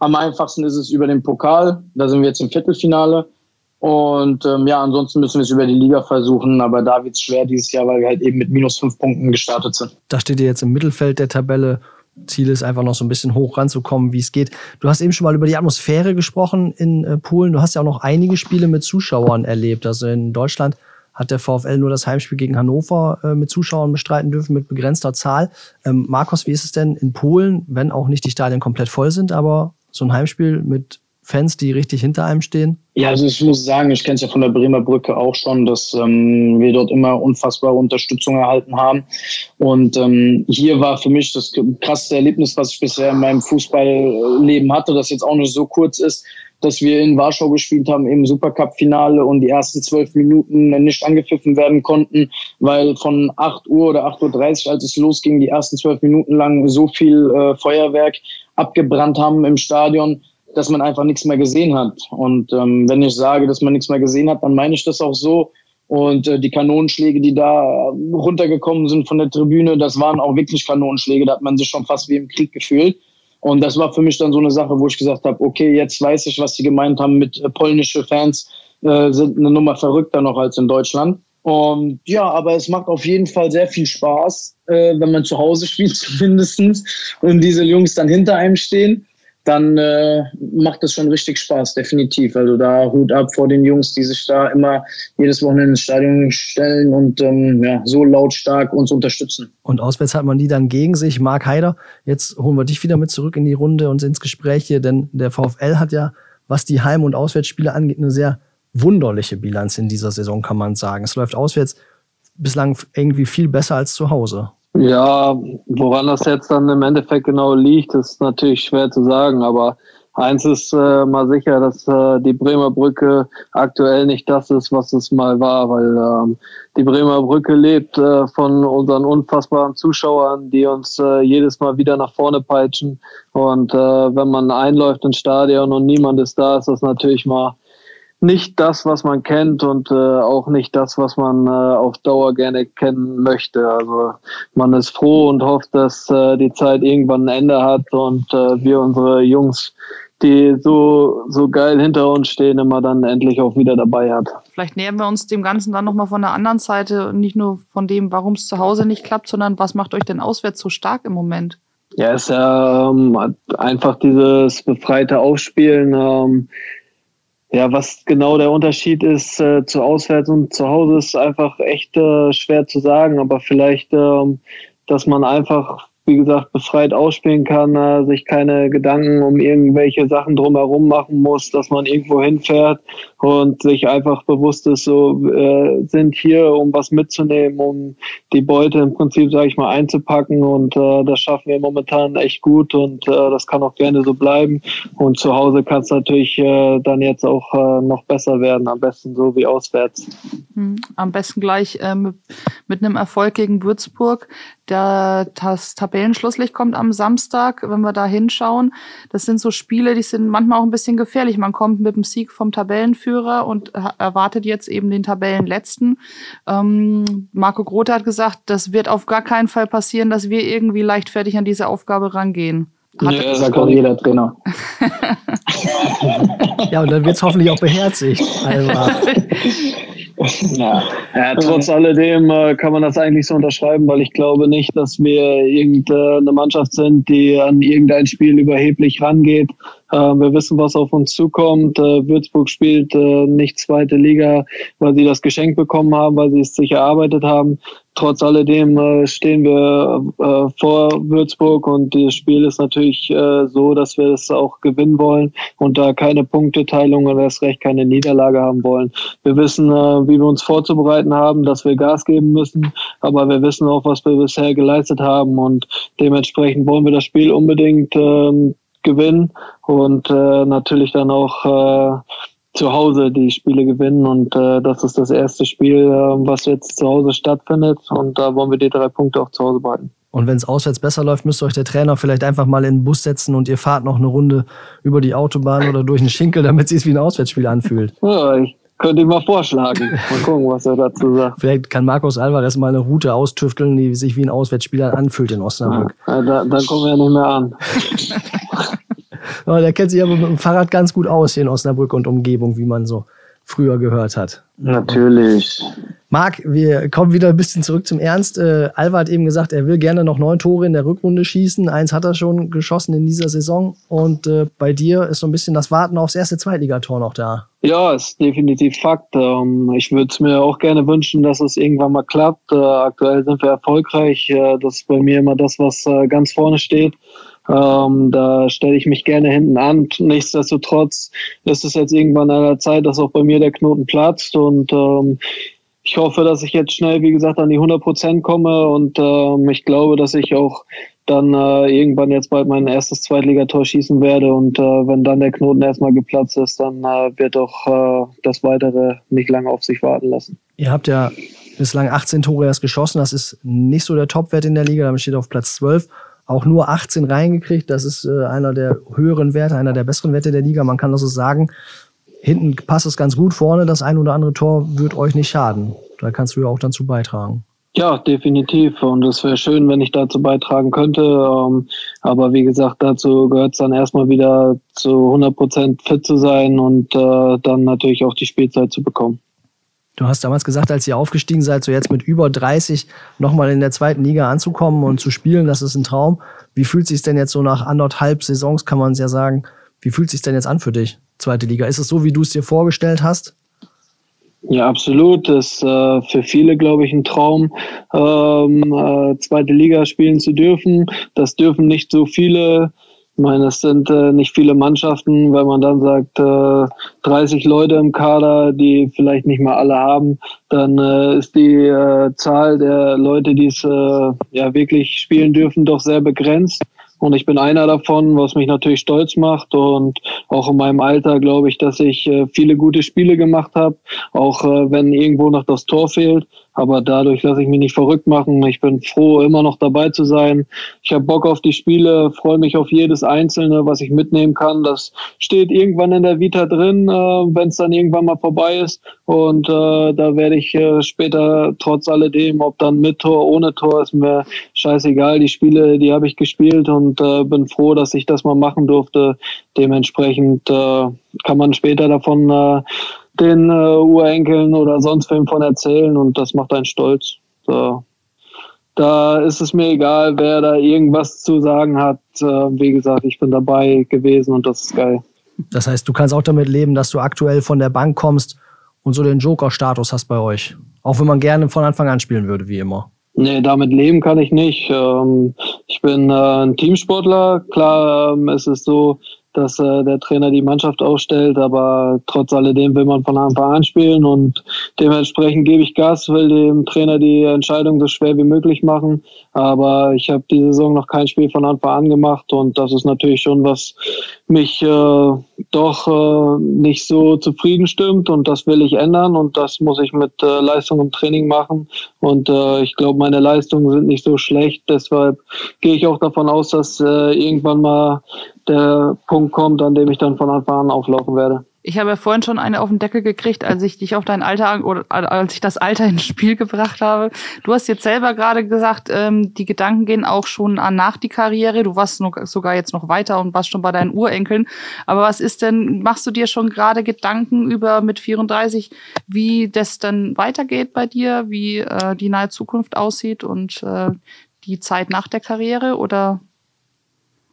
Am einfachsten ist es über den Pokal. Da sind wir jetzt im Viertelfinale. Und ähm, ja, ansonsten müssen wir es über die Liga versuchen, aber da wird es schwer dieses Jahr, weil wir halt eben mit minus fünf Punkten gestartet sind. Da steht ihr jetzt im Mittelfeld der Tabelle. Ziel ist einfach noch so ein bisschen hoch ranzukommen, wie es geht. Du hast eben schon mal über die Atmosphäre gesprochen in äh, Polen. Du hast ja auch noch einige Spiele mit Zuschauern erlebt. Also in Deutschland hat der VfL nur das Heimspiel gegen Hannover äh, mit Zuschauern bestreiten dürfen, mit begrenzter Zahl. Ähm, Markus, wie ist es denn in Polen, wenn auch nicht die Stadien komplett voll sind, aber so ein Heimspiel mit Fans, die richtig hinter einem stehen? Ja, also ich muss sagen, ich kenne es ja von der Bremer Brücke auch schon, dass ähm, wir dort immer unfassbare Unterstützung erhalten haben. Und ähm, hier war für mich das krasseste Erlebnis, was ich bisher in meinem Fußballleben hatte, das jetzt auch nicht so kurz ist, dass wir in Warschau gespielt haben im Supercup-Finale und die ersten zwölf Minuten nicht angepfiffen werden konnten, weil von 8 Uhr oder 8.30 Uhr, als es losging, die ersten zwölf Minuten lang so viel äh, Feuerwerk abgebrannt haben im Stadion, dass man einfach nichts mehr gesehen hat. Und ähm, wenn ich sage, dass man nichts mehr gesehen hat, dann meine ich das auch so. Und äh, die Kanonenschläge, die da runtergekommen sind von der Tribüne, das waren auch wirklich Kanonenschläge. Da hat man sich schon fast wie im Krieg gefühlt. Und das war für mich dann so eine Sache, wo ich gesagt habe, okay, jetzt weiß ich, was sie gemeint haben mit äh, polnische Fans äh, sind eine Nummer verrückter noch als in Deutschland. Und ja, aber es macht auf jeden Fall sehr viel Spaß, äh, wenn man zu Hause spielt <laughs> zumindest und diese Jungs dann hinter einem stehen dann äh, macht es schon richtig Spaß, definitiv. Also da Hut ab vor den Jungs, die sich da immer jedes Wochenende ins Stadion stellen und ähm, ja, so lautstark uns unterstützen. Und auswärts hat man die dann gegen sich. Marc Heider, jetzt holen wir dich wieder mit zurück in die Runde und ins Gespräch hier, denn der VfL hat ja was die Heim- und Auswärtsspiele angeht, eine sehr wunderliche Bilanz in dieser Saison, kann man sagen. Es läuft auswärts bislang irgendwie viel besser als zu Hause. Ja, woran das jetzt dann im Endeffekt genau liegt, ist natürlich schwer zu sagen, aber eins ist äh, mal sicher, dass äh, die Bremer Brücke aktuell nicht das ist, was es mal war, weil ähm, die Bremer Brücke lebt äh, von unseren unfassbaren Zuschauern, die uns äh, jedes Mal wieder nach vorne peitschen. Und äh, wenn man einläuft ins Stadion und niemand ist da, ist das natürlich mal nicht das, was man kennt und äh, auch nicht das, was man äh, auf Dauer gerne kennen möchte. Also man ist froh und hofft, dass äh, die Zeit irgendwann ein Ende hat und äh, wir unsere Jungs, die so, so geil hinter uns stehen, immer dann endlich auch wieder dabei hat. Vielleicht nähern wir uns dem Ganzen dann nochmal von der anderen Seite und nicht nur von dem, warum es zu Hause nicht klappt, sondern was macht euch denn auswärts so stark im Moment? Ja, es ist ja ähm, einfach dieses befreite Aufspielen. Ähm, ja, was genau der Unterschied ist äh, zu Auswärts und zu Hause, ist einfach echt äh, schwer zu sagen. Aber vielleicht, ähm, dass man einfach wie gesagt, befreit ausspielen kann, äh, sich keine Gedanken um irgendwelche Sachen drumherum machen muss, dass man irgendwo hinfährt und sich einfach bewusst ist, so äh, sind hier, um was mitzunehmen, um die Beute im Prinzip, sage ich mal, einzupacken und äh, das schaffen wir momentan echt gut und äh, das kann auch gerne so bleiben und zu Hause kann es natürlich äh, dann jetzt auch äh, noch besser werden, am besten so wie auswärts. Hm, am besten gleich äh, mit, einem Erfolg gegen Würzburg. Der, das Tabellenschlusslicht kommt am Samstag, wenn wir da hinschauen. Das sind so Spiele, die sind manchmal auch ein bisschen gefährlich. Man kommt mit dem Sieg vom Tabellenführer und erwartet jetzt eben den Tabellenletzten. Ähm, Marco Grote hat gesagt, das wird auf gar keinen Fall passieren, dass wir irgendwie leichtfertig an diese Aufgabe rangehen. Hat ja, das sagt auch jeder Trainer. <laughs> <laughs> ja, und dann wird es hoffentlich auch beherzigt. Also, <laughs> <laughs> ja. ja, trotz alledem äh, kann man das eigentlich so unterschreiben, weil ich glaube nicht, dass wir irgendeine Mannschaft sind, die an irgendein Spiel überheblich rangeht. Äh, wir wissen, was auf uns zukommt. Äh, Würzburg spielt äh, nicht zweite Liga, weil sie das Geschenk bekommen haben, weil sie es sich erarbeitet haben trotz alledem äh, stehen wir äh, vor Würzburg und das Spiel ist natürlich äh, so, dass wir es auch gewinnen wollen und da keine Punkteteilung oder erst recht keine Niederlage haben wollen. Wir wissen, äh, wie wir uns vorzubereiten haben, dass wir Gas geben müssen, aber wir wissen auch, was wir bisher geleistet haben und dementsprechend wollen wir das Spiel unbedingt ähm, gewinnen und äh, natürlich dann auch äh, zu Hause die Spiele gewinnen und äh, das ist das erste Spiel, äh, was jetzt zu Hause stattfindet und da wollen wir die drei Punkte auch zu Hause behalten. Und wenn es auswärts besser läuft, müsste euch der Trainer vielleicht einfach mal in den Bus setzen und ihr fahrt noch eine Runde über die Autobahn oder durch einen Schinkel, damit es sich wie ein Auswärtsspiel anfühlt. <laughs> Ja, ich könnte ihm mal vorschlagen. Mal gucken, was er dazu sagt. Vielleicht kann Markus Alvarez mal eine Route austüfteln, die sich wie ein Auswärtsspieler anfühlt in Osnabrück. Ja, da, dann kommen wir ja nicht mehr an. <laughs> <laughs> Der kennt sich aber mit dem Fahrrad ganz gut aus hier in Osnabrück und Umgebung, wie man so früher gehört hat. Natürlich. Marc, wir kommen wieder ein bisschen zurück zum Ernst. Äh, Alva hat eben gesagt, er will gerne noch neun Tore in der Rückrunde schießen. Eins hat er schon geschossen in dieser Saison. Und äh, bei dir ist so ein bisschen das Warten aufs erste Zweitligator noch da. Ja, ist definitiv Fakt. Ähm, ich würde es mir auch gerne wünschen, dass es irgendwann mal klappt. Äh, aktuell sind wir erfolgreich. Äh, das ist bei mir immer das, was äh, ganz vorne steht. Ähm, da stelle ich mich gerne hinten an. Nichtsdestotrotz ist es jetzt irgendwann an der Zeit, dass auch bei mir der Knoten platzt. Und ähm, ich hoffe, dass ich jetzt schnell, wie gesagt, an die 100 Prozent komme. Und ähm, ich glaube, dass ich auch dann äh, irgendwann jetzt bald mein erstes Zweitligator schießen werde. Und äh, wenn dann der Knoten erstmal geplatzt ist, dann äh, wird auch äh, das Weitere nicht lange auf sich warten lassen. Ihr habt ja bislang 18 Tore erst geschossen, das ist nicht so der Topwert in der Liga, damit steht auf Platz 12 auch nur 18 reingekriegt. Das ist äh, einer der höheren Werte, einer der besseren Werte der Liga. Man kann das so sagen. Hinten passt es ganz gut, vorne das ein oder andere Tor wird euch nicht schaden. Da kannst du ja auch dann zu beitragen. Ja, definitiv. Und es wäre schön, wenn ich dazu beitragen könnte. Ähm, aber wie gesagt, dazu gehört es dann erstmal wieder zu 100 Prozent fit zu sein und äh, dann natürlich auch die Spielzeit zu bekommen. Du hast damals gesagt, als ihr aufgestiegen seid, so jetzt mit über 30 nochmal in der zweiten Liga anzukommen und zu spielen, das ist ein Traum. Wie fühlt sich denn jetzt so nach anderthalb Saisons, kann man es ja sagen, wie fühlt sich denn jetzt an für dich, zweite Liga? Ist es so, wie du es dir vorgestellt hast? Ja, absolut. Das ist äh, für viele, glaube ich, ein Traum, ähm, äh, zweite Liga spielen zu dürfen. Das dürfen nicht so viele Ich meine, es sind äh, nicht viele Mannschaften, wenn man dann sagt, äh, 30 Leute im Kader, die vielleicht nicht mal alle haben, dann äh, ist die äh, Zahl der Leute, die es äh, ja wirklich spielen dürfen, doch sehr begrenzt. Und ich bin einer davon, was mich natürlich stolz macht. Und auch in meinem Alter glaube ich, dass ich äh, viele gute Spiele gemacht habe, auch äh, wenn irgendwo noch das Tor fehlt. Aber dadurch lasse ich mich nicht verrückt machen. Ich bin froh, immer noch dabei zu sein. Ich habe Bock auf die Spiele, freue mich auf jedes Einzelne, was ich mitnehmen kann. Das steht irgendwann in der Vita drin, äh, wenn es dann irgendwann mal vorbei ist. Und äh, da werde ich äh, später trotz alledem, ob dann mit Tor, ohne Tor, ist mir scheißegal. Die Spiele, die habe ich gespielt und äh, bin froh, dass ich das mal machen durfte. Dementsprechend äh, kann man später davon äh, den äh, Urenkeln oder sonst wem von erzählen und das macht einen stolz. So. Da ist es mir egal, wer da irgendwas zu sagen hat. Äh, wie gesagt, ich bin dabei gewesen und das ist geil. Das heißt, du kannst auch damit leben, dass du aktuell von der Bank kommst und so den Joker-Status hast bei euch. Auch wenn man gerne von Anfang an spielen würde, wie immer. Nee, damit leben kann ich nicht. Ähm, ich bin äh, ein Teamsportler. Klar ähm, ist es so, dass äh, der Trainer die Mannschaft aufstellt, aber trotz alledem will man von Anfang an spielen und dementsprechend gebe ich Gas, will dem Trainer die Entscheidung so schwer wie möglich machen. Aber ich habe die Saison noch kein Spiel von Anfang an gemacht und das ist natürlich schon was mich äh, doch äh, nicht so zufrieden stimmt und das will ich ändern und das muss ich mit äh, Leistung im Training machen und äh, ich glaube, meine Leistungen sind nicht so schlecht, deshalb gehe ich auch davon aus, dass äh, irgendwann mal der Punkt kommt, an dem ich dann von Anfang an auflaufen werde. Ich habe ja vorhin schon eine auf den Deckel gekriegt, als ich dich auf dein Alter oder als ich das Alter ins Spiel gebracht habe. Du hast jetzt selber gerade gesagt, ähm, die Gedanken gehen auch schon an nach die Karriere. Du warst noch, sogar jetzt noch weiter und warst schon bei deinen Urenkeln. Aber was ist denn, machst du dir schon gerade Gedanken über mit 34, wie das dann weitergeht bei dir, wie äh, die nahe Zukunft aussieht und äh, die Zeit nach der Karriere oder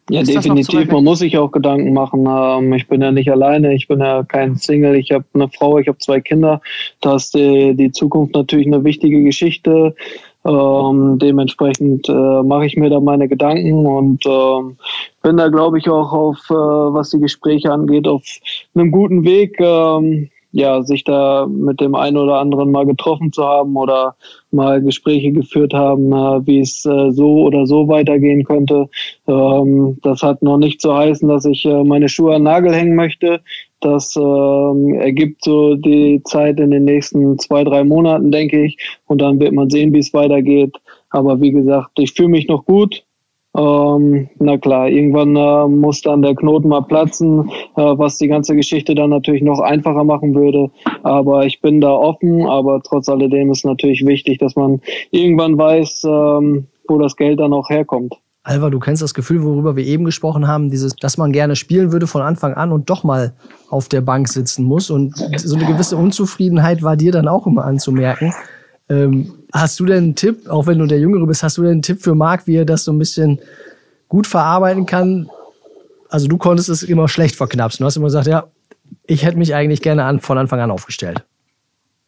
ja, ist definitiv. Man muss sich auch Gedanken machen. Ähm, ich bin ja nicht alleine, ich bin ja kein Single, ich habe eine Frau, ich habe zwei Kinder. Da ist die, die Zukunft natürlich eine wichtige Geschichte. Ähm, dementsprechend äh, mache ich mir da meine Gedanken und ähm, bin da, glaube ich, auch auf, äh, was die Gespräche angeht, auf einem guten Weg. Ähm, ja, sich da mit dem einen oder anderen mal getroffen zu haben oder mal Gespräche geführt haben, äh, wie es äh, so oder so weitergehen könnte. Ähm, das hat noch nicht zu heißen, dass ich äh, meine Schuhe an den Nagel hängen möchte. Das ähm, ergibt so die Zeit in den nächsten zwei, drei Monaten, denke ich. Und dann wird man sehen, wie es weitergeht. Aber wie gesagt, ich fühle mich noch gut. Ähm, na klar, irgendwann äh, muss dann der Knoten mal platzen, äh, was die ganze Geschichte dann natürlich noch einfacher machen würde. Aber ich bin da offen, aber trotz alledem ist natürlich wichtig, dass man irgendwann weiß, ähm, wo das Geld dann auch herkommt. Alva, du kennst das Gefühl, worüber wir eben gesprochen haben, dieses, dass man gerne spielen würde von Anfang an und doch mal auf der Bank sitzen muss. Und so eine gewisse Unzufriedenheit war dir dann auch immer anzumerken. Ähm, hast du denn einen Tipp, auch wenn du der Jüngere bist, hast du denn einen Tipp für Marc, wie er das so ein bisschen gut verarbeiten kann? Also du konntest es immer schlecht verknapsen. Du hast immer gesagt, ja, ich hätte mich eigentlich gerne an, von Anfang an aufgestellt.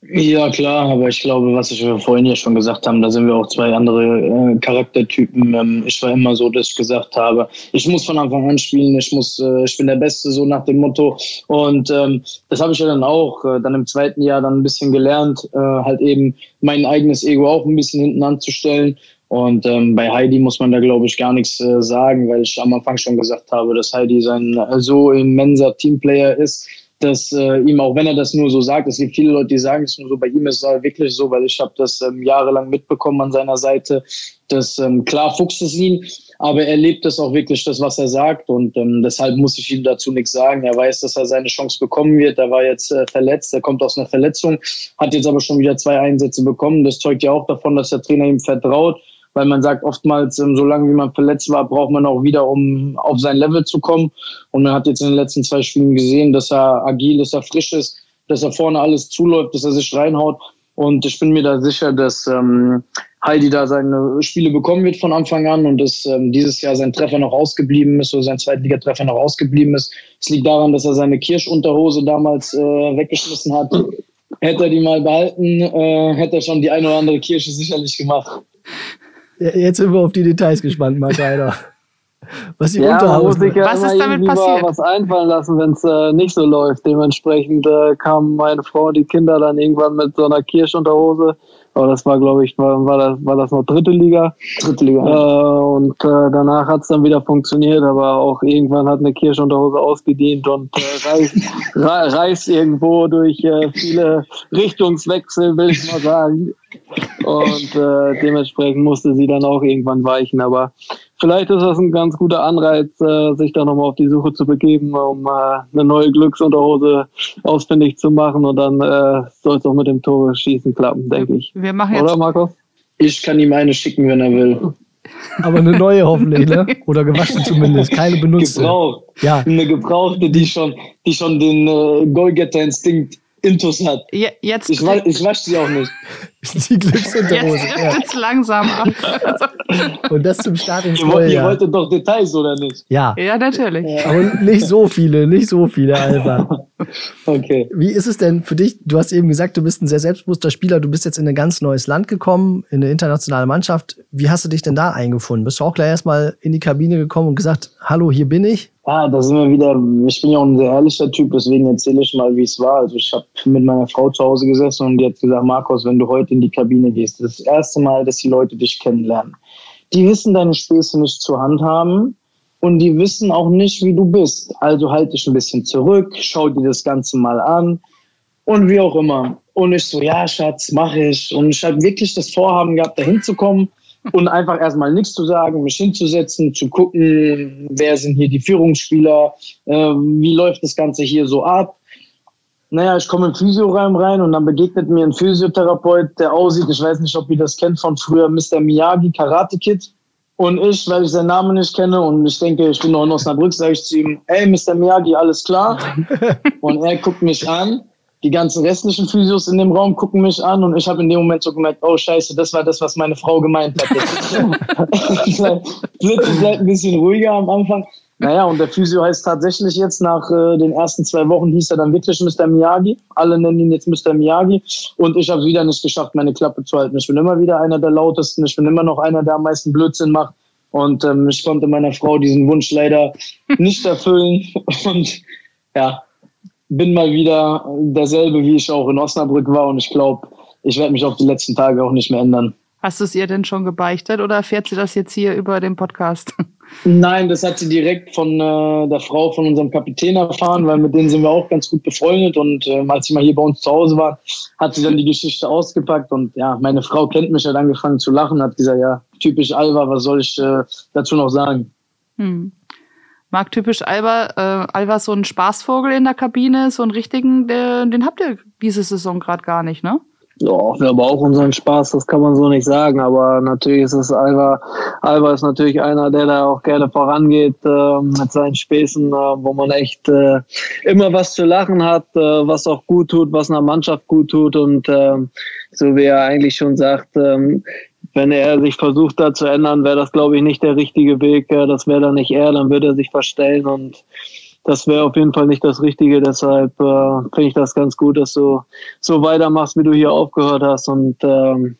Ja, klar, aber ich glaube, was ich vorhin ja schon gesagt habe, da sind wir auch zwei andere äh, Charaktertypen. Ähm, ich war immer so, dass ich gesagt habe, ich muss von Anfang an spielen, ich muss, äh, ich bin der Beste, so nach dem Motto. Und ähm, das habe ich ja dann auch äh, dann im zweiten Jahr dann ein bisschen gelernt, äh, halt eben mein eigenes Ego auch ein bisschen hinten anzustellen. Und ähm, bei Heidi muss man da, glaube ich, gar nichts äh, sagen, weil ich am Anfang schon gesagt habe, dass Heidi sein äh, so immenser Teamplayer ist dass äh, ihm, auch wenn er das nur so sagt, es gibt viele Leute, die sagen es nur so, bei ihm ist es halt wirklich so, weil ich habe das ähm, jahrelang mitbekommen an seiner Seite, dass ähm, klar fuchst es ihn, aber er lebt das auch wirklich, das, was er sagt und ähm, deshalb muss ich ihm dazu nichts sagen. Er weiß, dass er seine Chance bekommen wird, er war jetzt äh, verletzt, er kommt aus einer Verletzung, hat jetzt aber schon wieder zwei Einsätze bekommen, das zeugt ja auch davon, dass der Trainer ihm vertraut weil man sagt oftmals, ähm, solange wie man verletzt war, braucht man auch wieder, um auf sein Level zu kommen. Und man hat jetzt in den letzten zwei Spielen gesehen, dass er agil ist, dass er frisch ist, dass er vorne alles zuläuft, dass er sich reinhaut. Und ich bin mir da sicher, dass ähm, Heidi da seine Spiele bekommen wird von Anfang an und dass ähm, dieses Jahr sein Treffer noch ausgeblieben ist oder sein Zweitligatreffer noch ausgeblieben ist. Es liegt daran, dass er seine Kirschunterhose damals äh, weggeschmissen hat. Hätte er die mal behalten, äh, hätte er schon die eine oder andere Kirsche sicherlich gemacht. Jetzt sind wir auf die Details gespannt, Marc Was die Ja, muss sich ja Was ist damit passiert? was einfallen lassen, wenn es äh, nicht so läuft. Dementsprechend äh, kamen meine Frau und die Kinder dann irgendwann mit so einer Kirschunterhose. Aber das war, glaube ich, war, war, das, war das noch dritte Liga. Dritte Liga. Äh, und äh, danach hat es dann wieder funktioniert, aber auch irgendwann hat eine Kirschunterhose ausgedient und äh, reist, <laughs> re reist irgendwo durch äh, viele Richtungswechsel, will ich mal sagen. Und äh, dementsprechend musste sie dann auch irgendwann weichen. Aber vielleicht ist das ein ganz guter Anreiz, äh, sich da nochmal auf die Suche zu begeben, um äh, eine neue Glücksunterhose ausfindig zu machen. Und dann äh, soll es auch mit dem Tore schießen klappen, denke ich. Wir machen jetzt Oder, Markus? Ich kann ihm eine schicken, wenn er will. Aber eine neue hoffentlich, ne? <laughs> Oder gewaschen zumindest. Keine benutzte. Gebraucht. Ja. Eine gebrauchte, die schon, die schon den äh, Goalgetter-Instinkt intus hat. Je- jetzt, Ich, wa ich wasche sie auch nicht. <laughs> Die Glücksunterhose. jetzt Ja. wird's langsam ab. <laughs> Und das zum Start ins Ihr, neue ihr Jahr. wolltet doch Details, oder nicht? Ja. ja, natürlich. Aber nicht so viele, nicht so viele, Alter. <laughs> Okay. Wie ist es denn für dich? Du hast eben gesagt, du bist ein sehr selbstbewusster Spieler. Du bist jetzt in ein ganz neues Land gekommen, in eine internationale Mannschaft. Wie hast du dich denn da eingefunden? Bist du auch gleich erstmal in die Kabine gekommen und gesagt, hallo, hier bin ich? Ja, da sind wir wieder. Ich bin ja auch ein sehr ehrlicher Typ, deswegen erzähle ich mal, wie es war. Also ich habe mit meiner Frau zu Hause gesessen und die hat gesagt, Markus, wenn du heute in die Kabine gehst, das ist das erste Mal, dass die Leute dich kennenlernen. Die wissen deine Späße nicht zur Hand haben und die wissen auch nicht, wie du bist. Also halt dich ein bisschen zurück, schau dir das Ganze mal an und wie auch immer. Und ich so, ja, Schatz, mach ich. Und ich habe wirklich das Vorhaben gehabt, da hinzukommen und einfach erstmal nichts zu sagen, mich hinzusetzen, zu gucken, wer sind hier die Führungsspieler, äh, wie läuft das Ganze hier so ab. Naja, ich komme im Physioraum rein und dann begegnet mir ein Physiotherapeut, der aussieht, ich weiß nicht, ob ihr das kennt von früher, Mr. Miyagi, Karate Kid. Und ich, weil ich seinen Namen nicht kenne und ich denke, ich bin noch in Osnabrück, sage ich zu ihm, ey, Mr. Miyagi, alles klar? <laughs> und er guckt mich an. Die ganzen restlichen Physios in dem Raum gucken mich an und ich habe in dem Moment so gemerkt, oh scheiße, das war das, was meine Frau gemeint hat. <laughs> <laughs> Blitz bleibt ein bisschen ruhiger am Anfang. Naja, und der Physio heißt tatsächlich jetzt nach äh, den ersten zwei Wochen hieß er dann wirklich Mr. Miyagi. Alle nennen ihn jetzt Mr. Miyagi. Und ich habe es wieder nicht geschafft, meine Klappe zu halten. Ich bin immer wieder einer der lautesten. Ich bin immer noch einer, der am meisten Blödsinn macht. Und ähm, ich konnte meiner Frau diesen Wunsch leider <laughs> nicht erfüllen. Und ja, bin mal wieder derselbe, wie ich auch in Osnabrück war. Und ich glaube, ich werde mich auf die letzten Tage auch nicht mehr ändern. Hast du es ihr denn schon gebeichtet oder erfährt sie das jetzt hier über den Podcast? Nein, das hat sie direkt von äh, der Frau von unserem Kapitän erfahren, weil mit denen sind wir auch ganz gut befreundet. Und ähm, als sie mal hier bei uns zu Hause war, hat sie dann die Geschichte ausgepackt. Und ja, meine Frau kennt mich, hat angefangen zu lachen, hat gesagt, ja, typisch Alva, was soll ich äh, dazu noch sagen? Hm. Mag typisch Alba, äh, Alba so ein Spaßvogel in der Kabine, so einen richtigen, den habt ihr diese Saison gerade gar nicht, ne? Ja, wir haben auch unseren Spaß, das kann man so nicht sagen, aber natürlich ist es Alba, Alba ist natürlich einer, der da auch gerne vorangeht äh, mit seinen Späßen, äh, wo man echt äh, immer was zu lachen hat, äh, was auch gut tut, was einer Mannschaft gut tut und äh, so wie er eigentlich schon sagt, ähm, wenn er sich versucht da zu ändern, wäre das glaube ich nicht der richtige Weg, äh, das wäre dann nicht er, dann würde er sich verstellen und das wäre auf jeden Fall nicht das Richtige. Deshalb äh, finde ich das ganz gut, dass du so weitermachst, wie du hier aufgehört hast. Und ähm,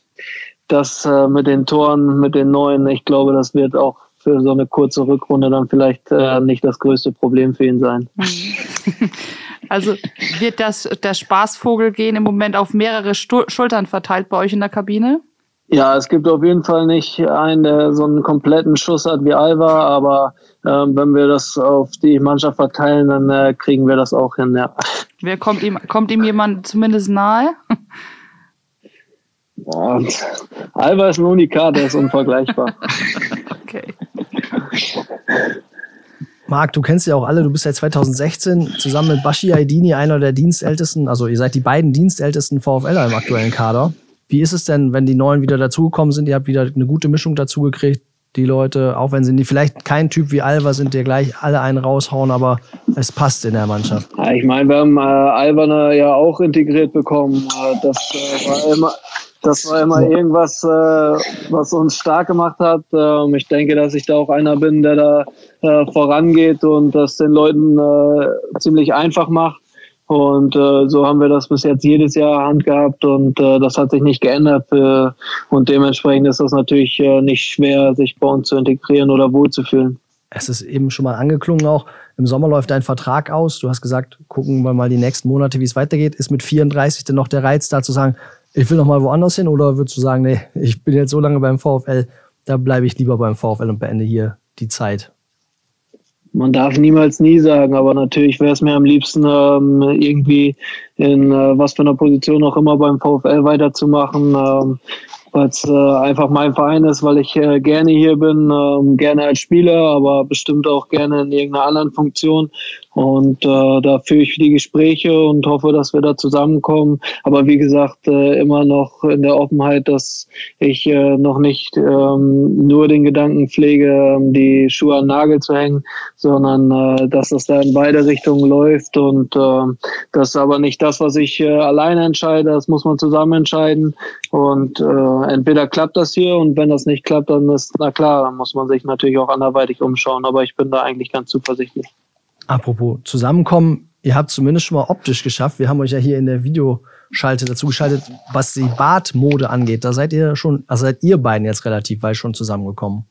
das äh, mit den Toren, mit den neuen, ich glaube, das wird auch für so eine kurze Rückrunde dann vielleicht äh, nicht das größte Problem für ihn sein. Hm. <laughs> Also wird das der Spaßvogel gehen im Moment auf mehrere Stu Schultern verteilt bei euch in der Kabine? Ja, es gibt auf jeden Fall nicht einen, der so einen kompletten Schuss hat wie Alva, aber wenn wir das auf die Mannschaft verteilen, dann äh, kriegen wir das auch hin, ja. Wer kommt ihm, kommt ihm jemand zumindest nahe? Und Alva ist ein Unikat, der ist unvergleichbar. <laughs> Okay. Marc, du kennst ja auch alle, du bist seit 2016 zusammen mit Bashi Aidini einer der Dienstältesten, also ihr seid die beiden Dienstältesten VfLer im aktuellen Kader. Wie ist es denn, wenn die Neuen wieder dazugekommen sind? Ihr habt wieder eine gute Mischung dazu gekriegt, die Leute, auch wenn sie nicht, vielleicht kein Typ wie Alva sind, der gleich alle einen raushauen, aber es passt in der Mannschaft. Ja, ich meine, wir haben äh, Alberne ja auch integriert bekommen. Äh, das, äh, war immer, das war immer irgendwas, äh, was uns stark gemacht hat. Ähm, ich denke, dass ich da auch einer bin, der da äh, vorangeht und das den Leuten äh, ziemlich einfach macht. Und äh, so haben wir das bis jetzt jedes Jahr handgehabt und äh, das hat sich nicht geändert. Äh, und dementsprechend ist das natürlich äh, nicht schwer, sich bei uns zu integrieren oder wohlzufühlen. es ist eben schon mal angeklungen auch, im Sommer läuft dein Vertrag aus. Du hast gesagt, gucken wir mal die nächsten Monate, wie es weitergeht. Ist mit 34 denn noch der Reiz da zu sagen, ich will noch mal woanders hin? Oder würdest du sagen, nee, ich bin jetzt so lange beim VfL, da bleibe ich lieber beim VfL und beende hier die Zeit? Man darf niemals nie sagen, aber natürlich wäre es mir am liebsten, ähm, irgendwie in äh, was für einer Position auch immer beim VfL weiterzumachen. Ähm, weil es äh, einfach mein Verein ist, weil ich äh, gerne hier bin, ähm, gerne als Spieler, aber bestimmt auch gerne in irgendeiner anderen Funktion. Und äh, da führe ich die Gespräche und hoffe, dass wir da zusammenkommen. Aber wie gesagt, äh, immer noch in der Offenheit, dass ich äh, noch nicht ähm, nur den Gedanken pflege, ähm, die Schuhe an den Nagel zu hängen, sondern äh, dass das da in beide Richtungen läuft. Und äh, das ist aber nicht das, was ich äh, alleine entscheide. Das muss man zusammen entscheiden. Und äh, entweder klappt das hier und wenn das nicht klappt, dann ist, na klar, dann muss man sich natürlich auch anderweitig umschauen. Aber ich bin da eigentlich ganz zuversichtlich. Apropos zusammenkommen, ihr habt zumindest schon mal optisch geschafft. Wir haben euch ja hier in der Videoschalte dazu geschaltet, was die Bartmode angeht. Da seid ihr schon, also seid ihr beiden jetzt relativ weit schon zusammengekommen.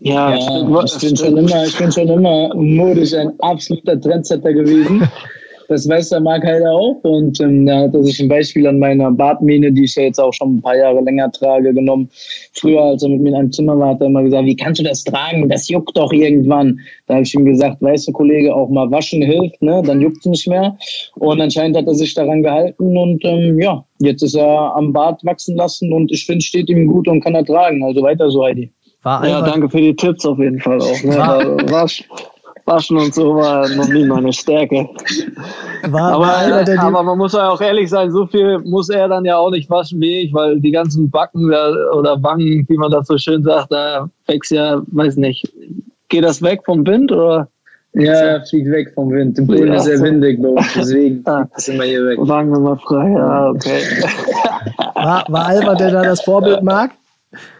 Ja, ja ich, bin schon immer, ich bin schon immer modisch ein absoluter Trendsetter gewesen. <laughs> Das weiß der Marc halt auch. Und ähm, da hat er sich ein Beispiel an meiner Bartmähne, die ich ja jetzt auch schon ein paar Jahre länger trage, genommen. Früher, als er mit mir in einem Zimmer war, hat er immer gesagt, wie kannst du das tragen? Das juckt doch irgendwann. Da habe ich ihm gesagt, weißt du, Kollege, auch mal waschen hilft, ne? dann juckt es nicht mehr. Und anscheinend hat er sich daran gehalten und ähm, ja, jetzt ist er am Bart wachsen lassen und ich finde, steht ihm gut und kann er tragen. Also weiter so, Heidi. War ja, danke für die Tipps auf jeden Fall auch. Ne? War, war, Waschen und so war noch nie meine Stärke. War, aber, war äh, aber man muss ja auch ehrlich sein, so viel muss er dann ja auch nicht waschen wie ich, weil die ganzen Backen oder Wangen, wie man das so schön sagt, da wächst ja, weiß nicht, geht das weg vom Wind oder? Ja, er fliegt weg vom Wind. Im Polen ja, ist er windig, deswegen ah, ist immer hier weg. Wangen wir mal frei, ja, okay. War, war Alva der da das Vorbild, Marc?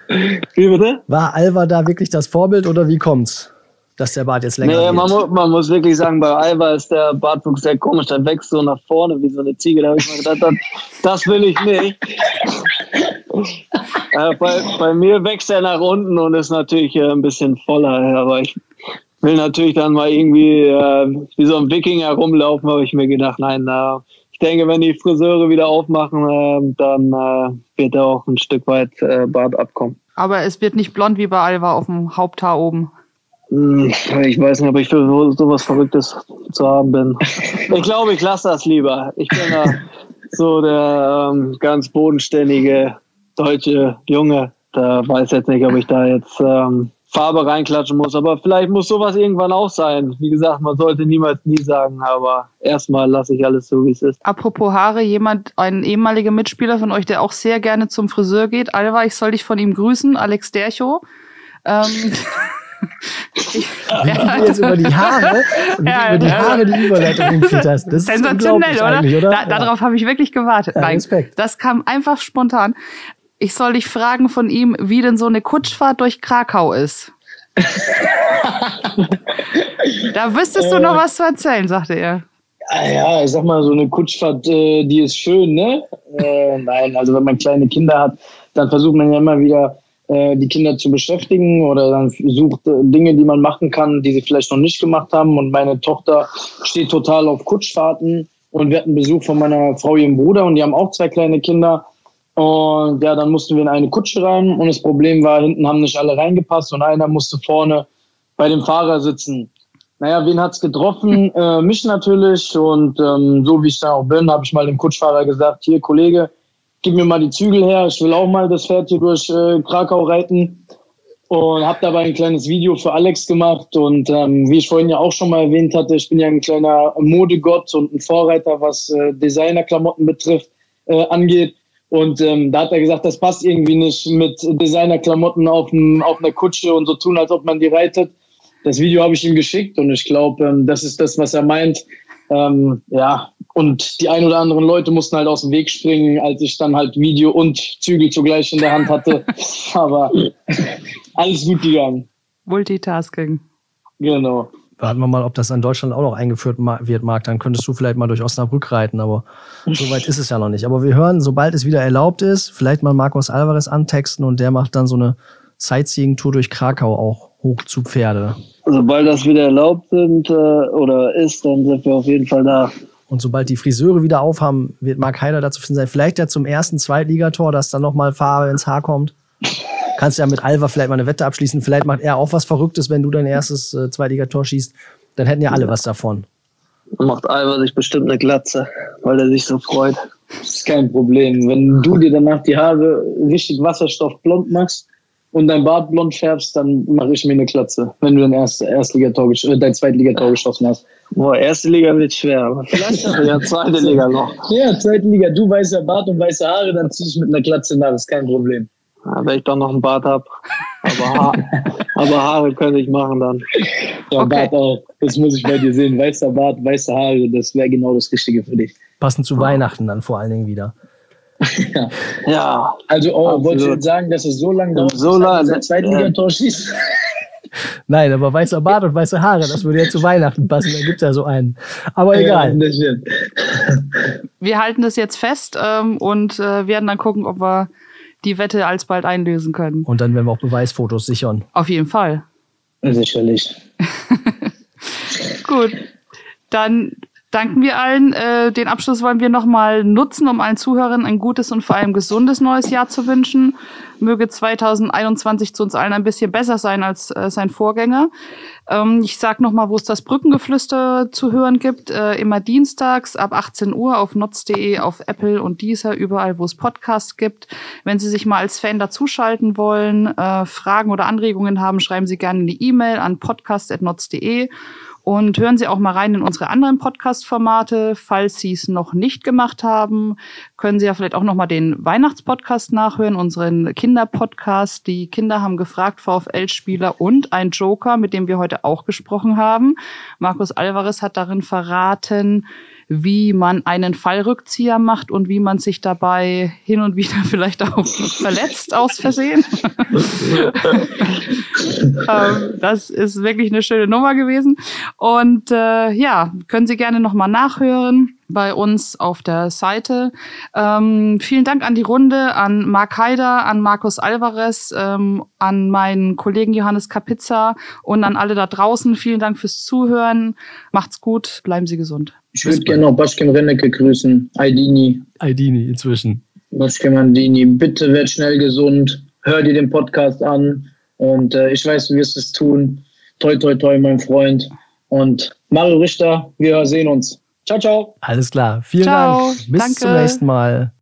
Wie bitte? War Alva da wirklich das Vorbild oder wie kommt's? Dass der Bart jetzt länger nee, man, mu man, muss wirklich sagen, bei Alba ist der Bartwuchs sehr komisch. Der wächst so nach vorne wie so eine Ziege. Da habe ich mir gedacht, das, das will ich nicht. <laughs> äh, bei, bei, mir wächst er nach unten und ist natürlich äh, ein bisschen voller. Aber ich will natürlich dann mal irgendwie äh, wie so ein Wikinger rumlaufen, habe ich mir gedacht, nein, ich denke, wenn die Friseure wieder aufmachen, äh, dann äh, wird da auch ein Stück weit äh, Bart abkommen. Aber es wird nicht blond wie bei Alva auf dem Haupthaar oben. Hm, ich weiß nicht, ob ich für sowas Verrücktes zu haben bin. Ich glaube, ich lasse das lieber. Ich bin da so der ähm, ganz bodenständige deutsche Junge. Da weiß jetzt nicht, ob ich da jetzt ähm, Farbe reinklatschen muss. Aber vielleicht muss sowas irgendwann auch sein. Wie gesagt, man sollte niemals nie sagen, aber erstmal lasse ich alles so, wie es ist. Apropos Haare, jemand, ein ehemaliger Mitspieler von euch, der auch sehr gerne zum Friseur geht. Alva, ich soll dich von ihm grüßen, Alex Dercho. Ähm, <laughs> wie du jetzt über die Haare, ja, über die Haare die Überleitung hinkriegt hast. Das Sensationell, ist oder? oder? Da, darauf habe ich wirklich gewartet. Ja, Nein, Respekt. Das kam einfach spontan. Ich soll dich fragen von ihm, wie denn so eine Kutschfahrt durch Krakau ist. <laughs> da wüsstest du noch was zu erzählen, sagte er. Ja, ich sag mal, so eine Kutschfahrt, äh, die ist schön, ne? Äh, nein, also wenn man kleine Kinder hat, dann versucht man ja immer wieder äh, die Kinder zu beschäftigen oder dann sucht äh, Dinge, die man machen kann, die sie vielleicht noch nicht gemacht haben. Und meine Tochter steht total auf Kutschfahrten und wir hatten Besuch von meiner Frau, ihrem Bruder und die haben auch zwei kleine Kinder. Und ja, dann mussten wir in eine Kutsche rein und das Problem war, hinten haben nicht alle reingepasst und einer musste vorne bei dem Fahrer sitzen. Naja, wen hat's getroffen? <laughs> Äh, mich natürlich. Und ähm, so wie ich da auch bin, habe ich mal dem Kutschfahrer gesagt, hier Kollege, gib mir mal die Zügel her, ich will auch mal das Pferd hier durch äh, Krakau reiten. Und habe dabei ein kleines Video für Alex gemacht. Und ähm, wie ich vorhin ja auch schon mal erwähnt hatte, ich bin ja ein kleiner Modegott und ein Vorreiter, was äh, Designerklamotten betrifft, äh, angeht. Und ähm, da hat er gesagt, das passt irgendwie nicht mit Designerklamotten auf, auf einer Kutsche und so tun, als ob man die reitet. Das Video habe ich ihm geschickt und ich glaube, ähm, das ist das, was er meint. Ähm, ja, und die ein oder anderen Leute mussten halt aus dem Weg springen, als ich dann halt Video und Zügel zugleich in der Hand hatte. <laughs> Aber alles gut gegangen. Multitasking. Genau. Warten wir mal, ob das in Deutschland auch noch eingeführt wird, Marc. Dann könntest du vielleicht mal durch Osnabrück reiten, aber so weit ist es ja noch nicht. Aber wir hören, sobald es wieder erlaubt ist, vielleicht mal Marcos Alvarez antexten und der macht dann so eine Sightseeing-Tour durch Krakau auch hoch zu Pferde. sobald das wieder erlaubt sind äh, oder ist, dann sind wir auf jeden Fall da. Und sobald die Friseure wieder aufhaben, wird Mark Heider dazu finden sein. Vielleicht ja zum ersten Zweitligator, dass dann nochmal Farbe ins Haar kommt. Kannst ja mit Alva vielleicht mal eine Wette abschließen. Vielleicht macht er auch was Verrücktes, wenn du dein erstes äh, Zweitligator schießt. Dann hätten ja alle was davon. Dann macht Alva sich bestimmt eine Glatze, weil er sich so freut. Das ist kein Problem. Wenn du dir danach die Haare richtig wasserstoffblond machst und dein Bart blond färbst, dann mache ich mir eine Glatze, wenn du dein erst, Erstligator, äh, dein Zweitligator geschossen hast. Boah, erste Liga wird schwer, aber vielleicht ja zweite <laughs> Liga noch. Ja, zweite Liga. Du weißer Bart und weiße Haare, dann zieh ich mit einer Glatze nach. Das ist kein Problem. Ja, wenn ich doch noch einen Bart habe. Aber, ha <laughs> aber Haare könnte ich machen dann. Ja, okay. Bart auch. Das muss ich bei dir sehen. Weißer Bart, weiße Haare, das wäre genau das Richtige für dich. Passend zu Weihnachten dann vor allen Dingen wieder. <laughs> ja. ja. Also, oh, wolltest du jetzt sagen, dass es so lange dauert, so lange, bis er Zweitligator schießt? Nein, aber weißer Bart und weiße Haare, das würde ja zu Weihnachten passen. Da gibt es ja so einen. Aber egal. Ja, wir halten das jetzt fest ähm, und äh, werden dann gucken, ob wir die Wette alsbald einlösen können. Und dann werden wir auch Beweisfotos sichern. Auf jeden Fall. Sicherlich. <laughs> Gut. Dann danken wir allen. Äh, den Abschluss wollen wir nochmal nutzen, um allen Zuhörern ein gutes und vor allem gesundes neues Jahr zu wünschen. Möge 2021 zu uns allen ein bisschen besser sein als äh, sein Vorgänger. Ähm, ich sag nochmal, wo es das Brückengeflüster zu hören gibt. Äh, immer dienstags ab 18 Uhr auf notz.de, auf Apple und dieser, überall, wo es Podcasts gibt. Wenn Sie sich mal als Fan dazuschalten wollen, äh, Fragen oder Anregungen haben, schreiben Sie gerne eine E-Mail an podcast.notz.de. Und hören Sie auch mal rein in unsere anderen Podcast-Formate. Falls Sie es noch nicht gemacht haben, können Sie ja vielleicht auch noch mal den Weihnachtspodcast nachhören, unseren Kinderpodcast. Die Kinder haben gefragt, VfL-Spieler und ein Joker, mit dem wir heute auch gesprochen haben. Markus Alvarez hat darin verraten, wie man einen Fallrückzieher macht und wie man sich dabei hin und wieder <laughs> vielleicht auch verletzt aus Versehen. <laughs> ähm, das ist wirklich eine schöne Nummer gewesen. Und äh, ja, können Sie gerne nochmal nachhören bei uns auf der Seite. Ähm, vielen Dank an die Runde, an Marc Haider, an Markus Alvarez, ähm, an meinen Kollegen Johannes Kapizza und an alle da draußen. Vielen Dank fürs Zuhören. Macht's gut, bleiben Sie gesund. Ich würde gerne noch Baschkem Rennecke grüßen. Aidini. Aidini inzwischen. Baschkem Aidini, bitte werd schnell gesund. Hör dir den Podcast an. Und äh, ich weiß, du wirst es tun. Toi, toi, toi, mein Freund. Und Mario Richter, wir sehen uns. Ciao, ciao. Alles klar. Vielen ciao. Dank. Bis Danke. zum nächsten Mal.